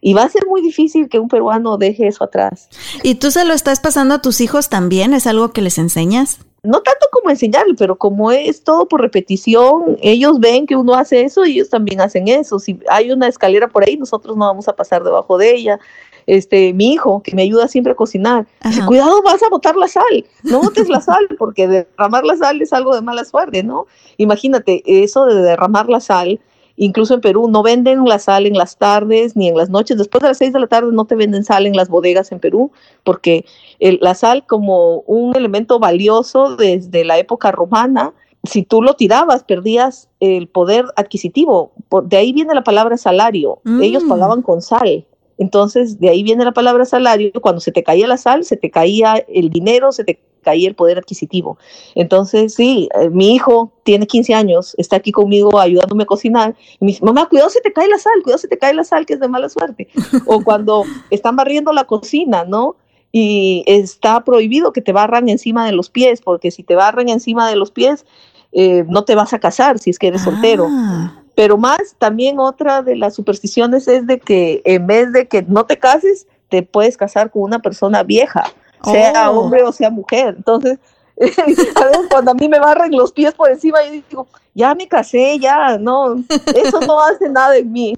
y va a ser muy difícil que un peruano deje eso atrás. ¿Y tú se lo estás pasando a tus hijos también? ¿Es algo que les enseñas? No tanto como enseñarle, pero como es todo por repetición, ellos ven que uno hace eso y ellos también hacen eso. Si hay una escalera por ahí, nosotros no vamos a pasar debajo de ella. Este, mi hijo, que me ayuda siempre a cocinar, dice, cuidado, vas a botar la sal, no botes la sal, porque derramar la sal es algo de mala suerte, ¿no? Imagínate, eso de derramar la sal, Incluso en Perú no venden la sal en las tardes ni en las noches. Después de las seis de la tarde no te venden sal en las bodegas en Perú, porque la sal como un elemento valioso desde la época romana, si tú lo tirabas, perdías el poder adquisitivo. de ahí viene la palabra salario. Ellos mm. pagaban con sal. Entonces, de ahí viene la palabra salario. Cuando se te caía la sal, se te caía el dinero, se te caía el poder adquisitivo. Entonces, sí, eh, mi hijo tiene 15 años, está aquí conmigo ayudándome a cocinar. Y me dice, mamá, cuidado se te cae la sal, cuidado se te cae la sal, que es de mala suerte. o cuando están barriendo la cocina, ¿no? Y está prohibido que te barran encima de los pies, porque si te barran encima de los pies, eh, no te vas a casar si es que eres soltero. Ah. Pero más, también otra de las supersticiones es de que en vez de que no te cases, te puedes casar con una persona vieja sea oh. hombre o sea mujer. Entonces, cuando a mí me barren los pies por encima, yo digo, ya me casé, ya, no, eso no hace nada en mí.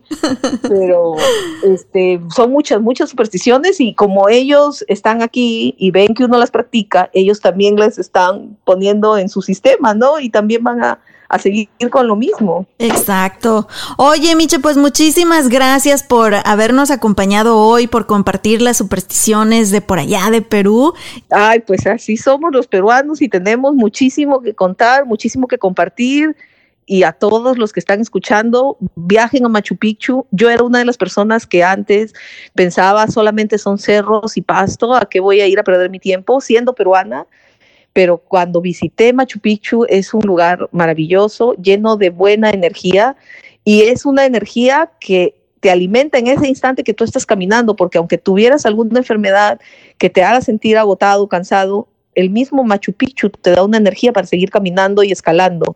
Pero este, son muchas, muchas supersticiones y como ellos están aquí y ven que uno las practica, ellos también las están poniendo en su sistema, ¿no? Y también van a, a seguir con lo mismo. Exacto. Oye, Miche, pues muchísimas gracias por habernos acompañado hoy, por compartir las supersticiones de por allá de Perú. Ay, pues así somos los peruanos y tenemos muchísimo que contar, muchísimo que compartir. Y a todos los que están escuchando, viajen a Machu Picchu. Yo era una de las personas que antes pensaba solamente son cerros y pasto, ¿a qué voy a ir a perder mi tiempo siendo peruana? Pero cuando visité Machu Picchu es un lugar maravilloso, lleno de buena energía y es una energía que te alimenta en ese instante que tú estás caminando, porque aunque tuvieras alguna enfermedad que te haga sentir agotado, cansado, el mismo Machu Picchu te da una energía para seguir caminando y escalando.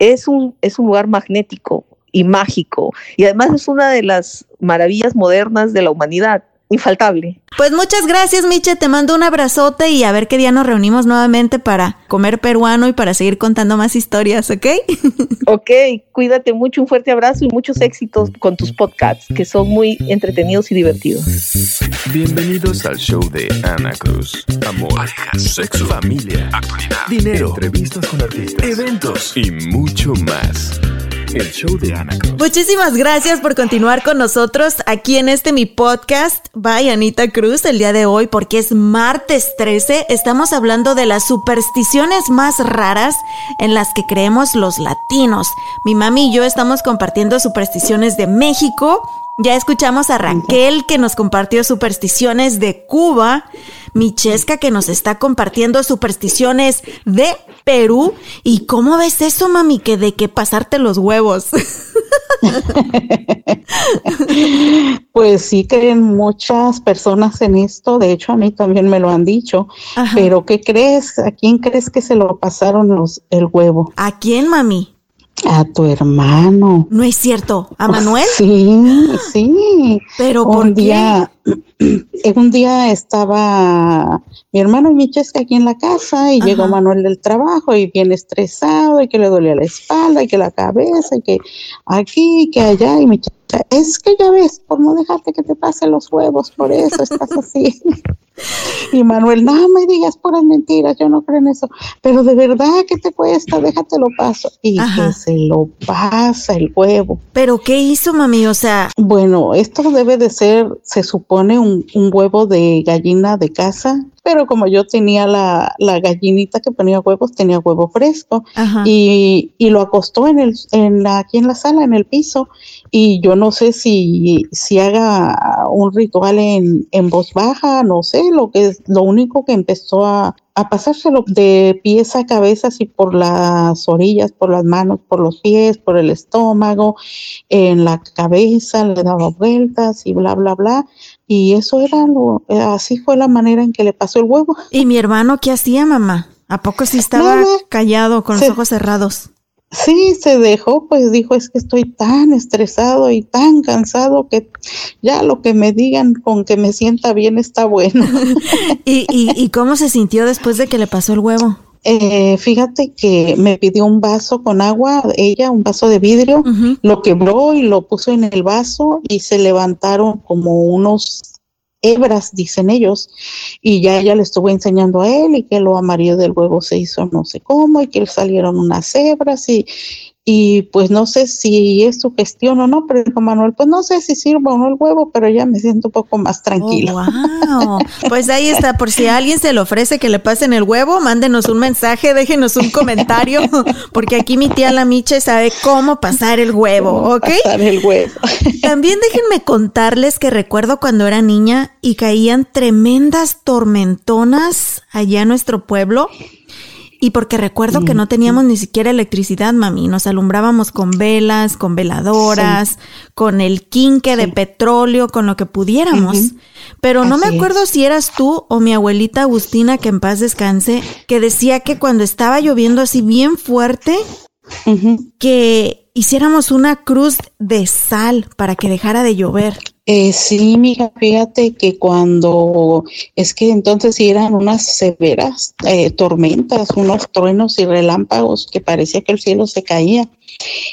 Es un, es un lugar magnético y mágico y además es una de las maravillas modernas de la humanidad infaltable. Pues muchas gracias, Miche. Te mando un abrazote y a ver qué día nos reunimos nuevamente para comer peruano y para seguir contando más historias, ¿ok? ok, cuídate mucho, un fuerte abrazo y muchos éxitos con tus podcasts, que son muy entretenidos y divertidos. Bienvenidos al show de Ana Cruz. Amor, sexo, familia, actualidad, dinero, entrevistas con artistas, eventos y mucho más el show de Ana Muchísimas gracias por continuar con nosotros aquí en este mi podcast. Bye, Anita Cruz, el día de hoy, porque es martes 13. Estamos hablando de las supersticiones más raras en las que creemos los latinos. Mi mami y yo estamos compartiendo supersticiones de México Ya escuchamos a Raquel que nos compartió supersticiones de Cuba, Michesca que nos está compartiendo supersticiones de Perú. ¿Y cómo ves eso, mami? Que de que pasarte los huevos. pues sí creen muchas personas en esto, de hecho a mí también me lo han dicho, pero ¿qué crees? ¿A quién crees que se lo pasaron los, el huevo? ¿A quién, mami? A tu hermano. No es cierto. ¿A Manuel? Sí, sí. Pero por día, un día estaba mi hermano Michesca aquí en la casa y llegó Manuel del trabajo y bien estresado y que le dolía la espalda y que la cabeza y que aquí y que allá y Michesca, es que ya ves, por no dejarte que te pasen los huevos, por eso estás así. Y Manuel, no me digas puras mentiras, yo no creo en eso. Pero de verdad, ¿qué te cuesta? Déjate lo paso. Y que se lo pasa el huevo. ¿Pero qué hizo, mami? O sea. Bueno, esto debe de ser, se supone, un, un huevo de gallina de casa pero como yo tenía la, la, gallinita que ponía huevos, tenía huevo fresco y, y, lo acostó en el, en la, aquí en la sala, en el piso, y yo no sé si, si haga un ritual en, en voz baja, no sé, lo que es, lo único que empezó a, a pasárselo de pies a cabeza, así por las orillas, por las manos, por los pies, por el estómago, en la cabeza, le daba vueltas y bla, bla, bla. Y eso era lo, así fue la manera en que le pasó el huevo. ¿Y mi hermano qué hacía, mamá? ¿A poco sí estaba callado con los ojos cerrados? Sí, se dejó, pues dijo, es que estoy tan estresado y tan cansado que ya lo que me digan con que me sienta bien está bueno. ¿Y, y, cómo se sintió después de que le pasó el huevo? Eh, fíjate que me pidió un vaso con agua, ella, un vaso de vidrio, lo quebró y lo puso en el vaso y se levantaron como unos hebras, dicen ellos, y ya ella le estuvo enseñando a él y que lo amarillo del huevo se hizo no sé cómo y que salieron unas hebras y, y pues no sé si es su gestión o no, pero dijo Manuel, pues no sé si sirva o no el huevo, pero ya me siento un poco más tranquilo. wow. Pues ahí está, por si a alguien se le ofrece que le pasen el huevo, mándenos un mensaje, déjenos un comentario, porque aquí mi tía la Miche sabe cómo pasar el huevo, ¿ok? Pasar el huevo. También déjenme contarles que recuerdo cuando era niña y caían tremendas tormentonas allá en nuestro pueblo y porque recuerdo que no teníamos ni siquiera electricidad, mami. Nos alumbrábamos con velas, con veladoras, con el quinque de petróleo, con lo que pudiéramos. Pero no me acuerdo si eras tú o mi abuelita Agustina, que en paz descanse, que decía que cuando estaba lloviendo así bien fuerte, que hiciéramos una cruz de sal para que dejara de llover. Eh, sí, mija, fíjate que cuando es que entonces eran unas severas eh, tormentas, unos truenos y relámpagos que parecía que el cielo se caía.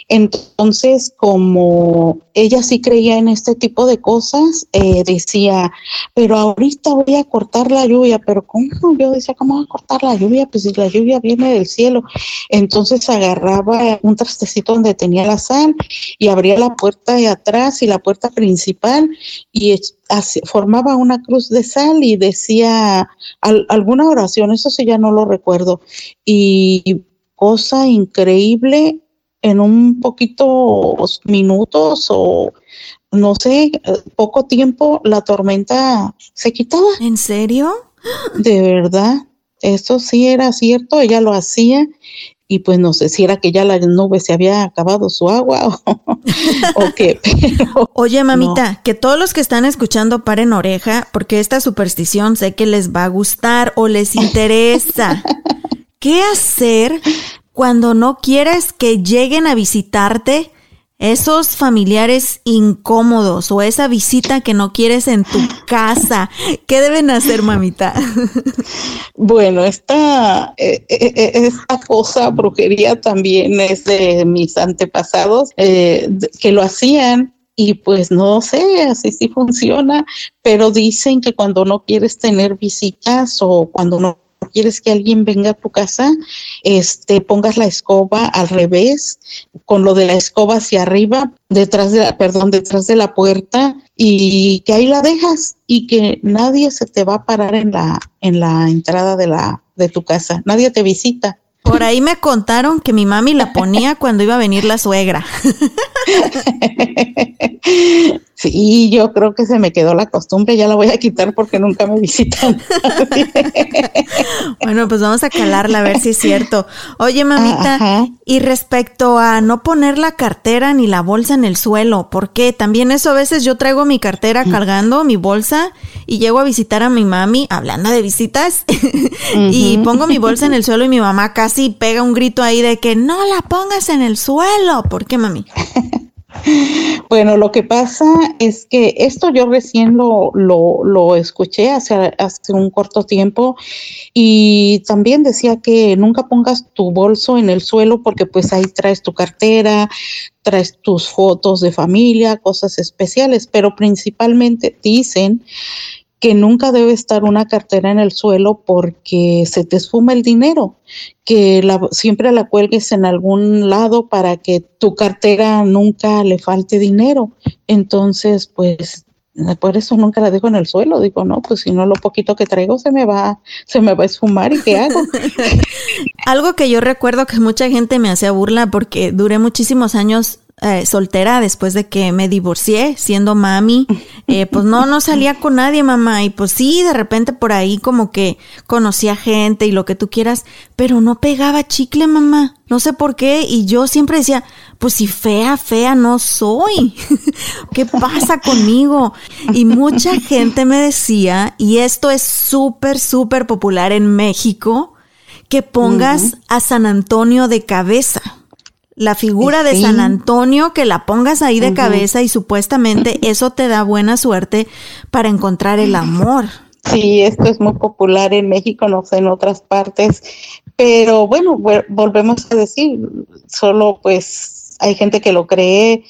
Entonces, como ella sí creía en este tipo de cosas, eh, decía, pero ahorita voy a cortar la lluvia, pero ¿cómo? Yo decía, ¿cómo voy a cortar la lluvia? Pues si la lluvia viene del cielo. Entonces agarraba un trastecito donde tenía la sal y abría la puerta de atrás y la puerta principal y formaba una cruz de sal y decía alguna oración, eso sí ya no lo recuerdo. Y cosa increíble, en un poquito minutos o no sé, poco tiempo la tormenta se quitaba. ¿En serio? De verdad, eso sí era cierto, ella lo hacía y pues no sé si era que ya la nube se había acabado su agua o, qué. Oye, mamita, que todos los que están escuchando paren oreja porque esta superstición sé que les va a gustar o les interesa. ¿Qué hacer cuando no quieres que lleguen a visitarte esos familiares incómodos o esa visita que no quieres en tu casa. ¿Qué deben hacer, mamita? Bueno, esta, eh, eh, eh, esta cosa, brujería, también es de mis antepasados que lo hacían y pues no sé, así sí funciona, pero dicen que cuando no quieres tener visitas o cuando no quieres que alguien venga a tu casa, este, pongas la escoba al revés, con lo de la escoba hacia arriba, detrás de la, perdón, detrás de la puerta, y que ahí la dejas y que nadie se te va a parar en la, en la entrada de la, de tu casa, nadie te visita. Por ahí me contaron que mi mami la ponía cuando iba a venir la suegra. Sí, yo creo que se me quedó la costumbre, ya la voy a quitar porque nunca me visitan. bueno, pues vamos a calarla a ver si es cierto. Oye, mamita, y respecto a no poner la cartera ni la bolsa en el suelo, ¿por qué? También eso a veces yo traigo mi cartera mm. cargando mi bolsa y llego a visitar a mi mami, hablando de visitas, y pongo mi bolsa en el suelo y mi mamá casi pega un grito ahí de que no la pongas en el suelo. ¿Por qué, mami? Bueno, lo que pasa es que esto yo recién lo, lo, escuché hace, hace un corto tiempo y también decía que nunca pongas tu bolso en el suelo porque pues ahí traes tu cartera, traes tus fotos de familia, cosas especiales, pero principalmente dicen que nunca debe estar una cartera en el suelo porque se te esfuma el dinero, que la, siempre la cuelgues en algún lado para que tu cartera nunca le falte dinero. Entonces, pues por eso nunca la dejo en el suelo. Digo, no, pues si no lo poquito que traigo se me va, se me va a esfumar y qué hago. Algo que yo recuerdo que mucha gente me hacía burla porque duré muchísimos años eh, soltera después de que me divorcié, siendo mami, eh, pues no, no salía con nadie, mamá. Y pues sí, de repente por ahí como que conocía gente y lo que tú quieras, pero no pegaba chicle, mamá. No sé por qué. Y yo siempre decía, pues si fea, fea no soy. ¿Qué pasa conmigo? Y mucha gente me decía, y esto es súper, súper popular en México, que pongas a San Antonio de cabeza la figura de San Antonio, que la pongas ahí de cabeza y supuestamente eso te da buena suerte para encontrar el amor. Sí, esto es muy popular en México, no sé, en otras partes, pero bueno, volvemos a decir, solo pues hay gente que lo cree,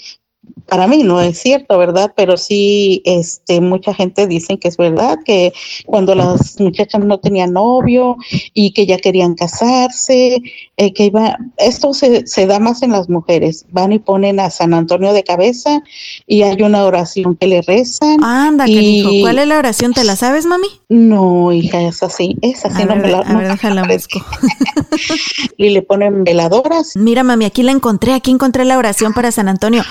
para mí no es cierto, ¿verdad? Pero sí, este, mucha gente dice que es verdad, que cuando las muchachas no tenían novio y que ya querían casarse, eh, que iba, esto se, se, da más en las mujeres, van y ponen a San Antonio de cabeza y hay una oración que le rezan. Anda. ¿cuál es la oración? ¿Te la sabes, mami? No, hija, es así, es así, no me la, a ver, déjala busco. y le ponen veladoras. Mira, mami, aquí la encontré, aquí encontré la oración para San Antonio.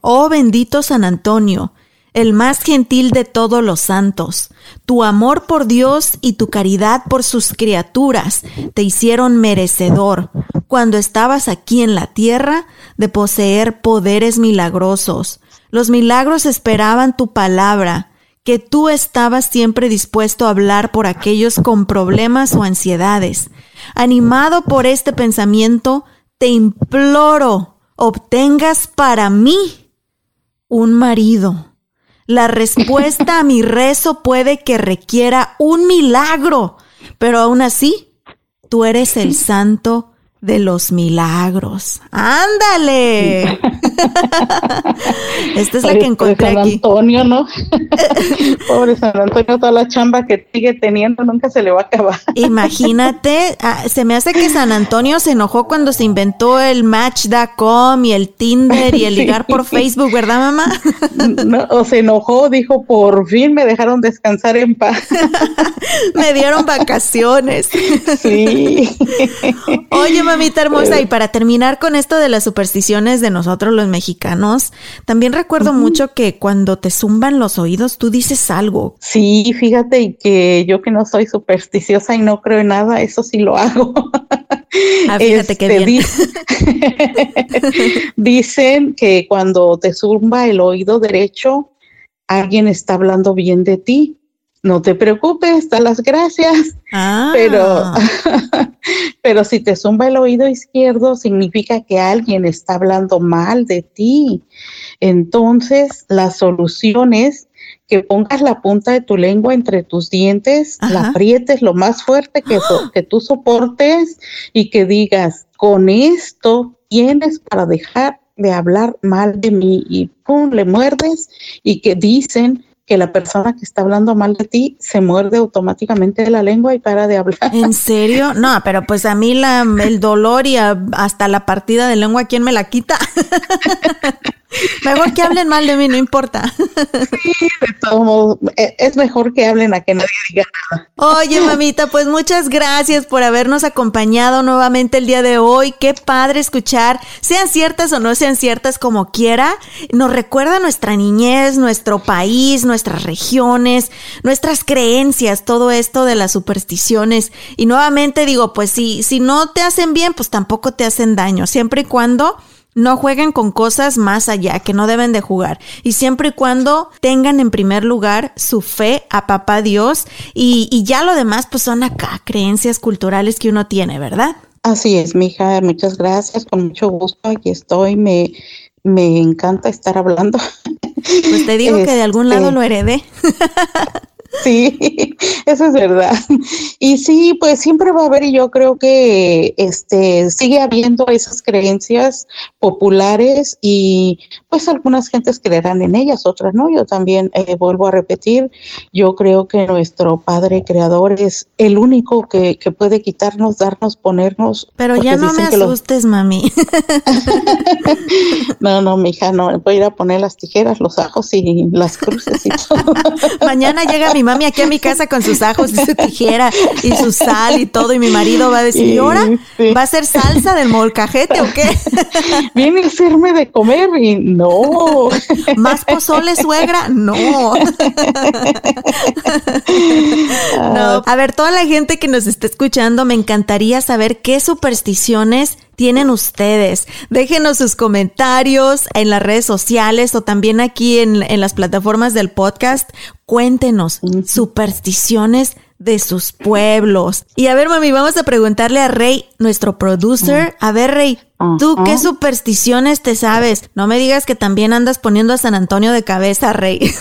Oh bendito San Antonio, el más gentil de todos los santos, tu amor por Dios y tu caridad por sus criaturas te hicieron merecedor, cuando estabas aquí en la tierra, de poseer poderes milagrosos. Los milagros esperaban tu palabra, que tú estabas siempre dispuesto a hablar por aquellos con problemas o ansiedades. Animado por este pensamiento, te imploro, obtengas para mí un marido. La respuesta a mi rezo puede que requiera un milagro, pero aún así, tú eres el santo de los milagros. ¡Ándale! Esta es la que encontré San Antonio, ¿no? Pobre San Antonio, toda la chamba que sigue teniendo nunca se le va a acabar. Imagínate, ah, se me hace que San Antonio se enojó cuando se inventó el Match.com y el Tinder y el ligar por Facebook, ¿verdad, mamá? No, o se enojó, dijo, por fin me dejaron descansar en paz. me dieron vacaciones. Sí. Oye, mamita hermosa, y para terminar con esto de las supersticiones de nosotros los mexicanos, también recuerdo mucho que cuando te zumban los oídos, tú dices algo. Sí, fíjate y que yo que no soy supersticiosa y no creo en nada, eso sí lo hago. Ah, fíjate que bien. dicen que cuando te zumba el oído derecho, alguien está hablando bien de ti no te preocupes, da las gracias. Ah. Pero, pero si te zumba el oído izquierdo, significa que alguien está hablando mal de ti. Entonces, la solución es que pongas la punta de tu lengua entre tus dientes, la aprietes lo más fuerte que, que tú soportes y que digas, con esto tienes para dejar de hablar mal de mí y pum, le muerdes y que dicen que la persona que está hablando mal de ti se muerde automáticamente de la lengua y para de hablar. ¿En serio? No, pero pues a mí la, el dolor y hasta la partida de lengua, ¿quién me la quita? Mejor que hablen mal de mí, no importa. Sí, de todos modos, e, es mejor que hablen a que nadie diga nada. Oye, mamita, pues muchas gracias por habernos acompañado nuevamente el día de hoy. Qué padre escuchar, sean ciertas o no sean ciertas como quiera, nos recuerda nuestra niñez, nuestro país, nuestras regiones, nuestras creencias, todo esto de las supersticiones. Y nuevamente digo, pues si, si no te hacen bien, pues tampoco te hacen daño, siempre y cuando no jueguen con cosas más allá que no deben de jugar. Y siempre y cuando tengan en primer lugar su fe a papá Dios y, y ya lo demás pues son acá creencias culturales que uno tiene, ¿verdad? Así es, mija, muchas gracias, con mucho gusto, aquí estoy, me, me encanta estar hablando. Pues te digo que de algún lado lo este, heredé. Sí, eso es verdad. Y sí, pues siempre va a haber, y yo creo que este sigue habiendo esas creencias populares y pues algunas gentes creerán en ellas, otras no. Yo también eh, vuelvo a repetir, yo creo que nuestro Padre Creador es el único que, que puede quitarnos, darnos, ponernos. Pero ya no me asustes, mami. no, no, mija, no, voy a ir a poner las tijeras, los ajos y las cruces y todo. Mañana llega mi mami aquí a mi casa con sus ajos y su tijera y su sal y todo, y mi marido va a decir, ¿y ahora? ¿Va a ser salsa del molcajete o qué? Viene a hacerme de comer y no. ¿Más pozole, suegra? No. no. A ver, toda la gente que nos está escuchando, me encantaría saber qué supersticiones tienen ustedes? Déjenos sus comentarios en las redes sociales o también aquí en, las plataformas del podcast. Cuéntenos supersticiones de sus pueblos. Y a ver, mami, vamos a preguntarle a Rey, nuestro producer. A ver, Rey, ¿tú qué supersticiones te sabes? No me digas que también andas poniendo a San Antonio de cabeza, Rey.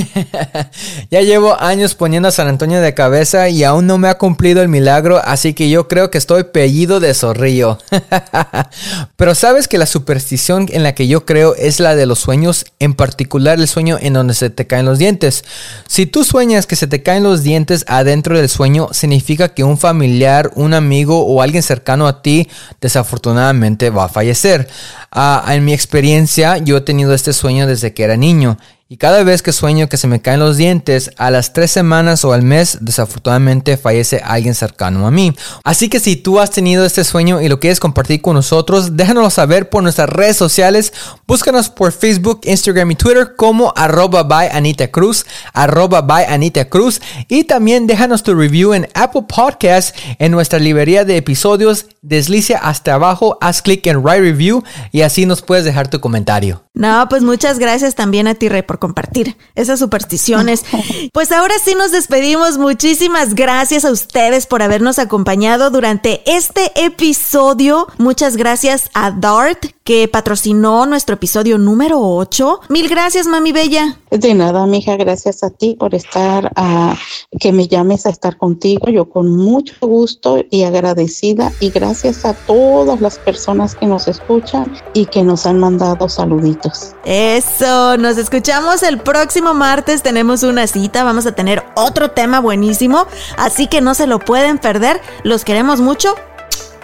ya llevo años poniendo a San Antonio de cabeza y aún no me ha cumplido el milagro, así que yo creo que estoy pellido de zorrillo. Pero sabes que la superstición en la que yo creo es la de los sueños, en particular el sueño en donde se te caen los dientes. Si tú sueñas que se te caen los dientes adentro del sueño, significa que un familiar, un amigo o alguien cercano a ti desafortunadamente va a fallecer. Ah, en mi experiencia, yo he tenido este sueño desde que era niño. Y cada vez que sueño que se me caen los dientes, a las tres semanas o al mes, desafortunadamente fallece alguien cercano a mí. Así que si tú has tenido este sueño y lo quieres compartir con nosotros, déjanoslo saber por nuestras redes sociales. Búscanos por Facebook, Instagram y Twitter como arroba by Anita Cruz, arroba by Anita Cruz. Y también déjanos tu review en Apple Podcasts en nuestra librería de episodios. Deslice hasta abajo, haz clic en Write Review y así nos puedes dejar tu comentario. No, pues muchas gracias también a ti, Rey, por compartir esas supersticiones. Pues ahora sí nos despedimos. Muchísimas gracias a ustedes por habernos acompañado durante este episodio. Muchas gracias a Dart que patrocinó nuestro episodio número 8. Mil gracias, mami bella. De nada, mija, gracias a ti por estar, a, que me llames a estar contigo. Yo con mucho gusto y agradecida y gracias a todas las personas que nos escuchan y que nos han mandado saluditos. Eso, nos escuchamos el próximo martes. Tenemos una cita, vamos a tener otro tema buenísimo, así que no se lo pueden perder. Los queremos mucho.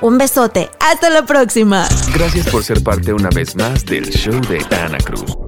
Un besote. Hasta la próxima. Gracias por ser parte una vez más del show de Ana Cruz.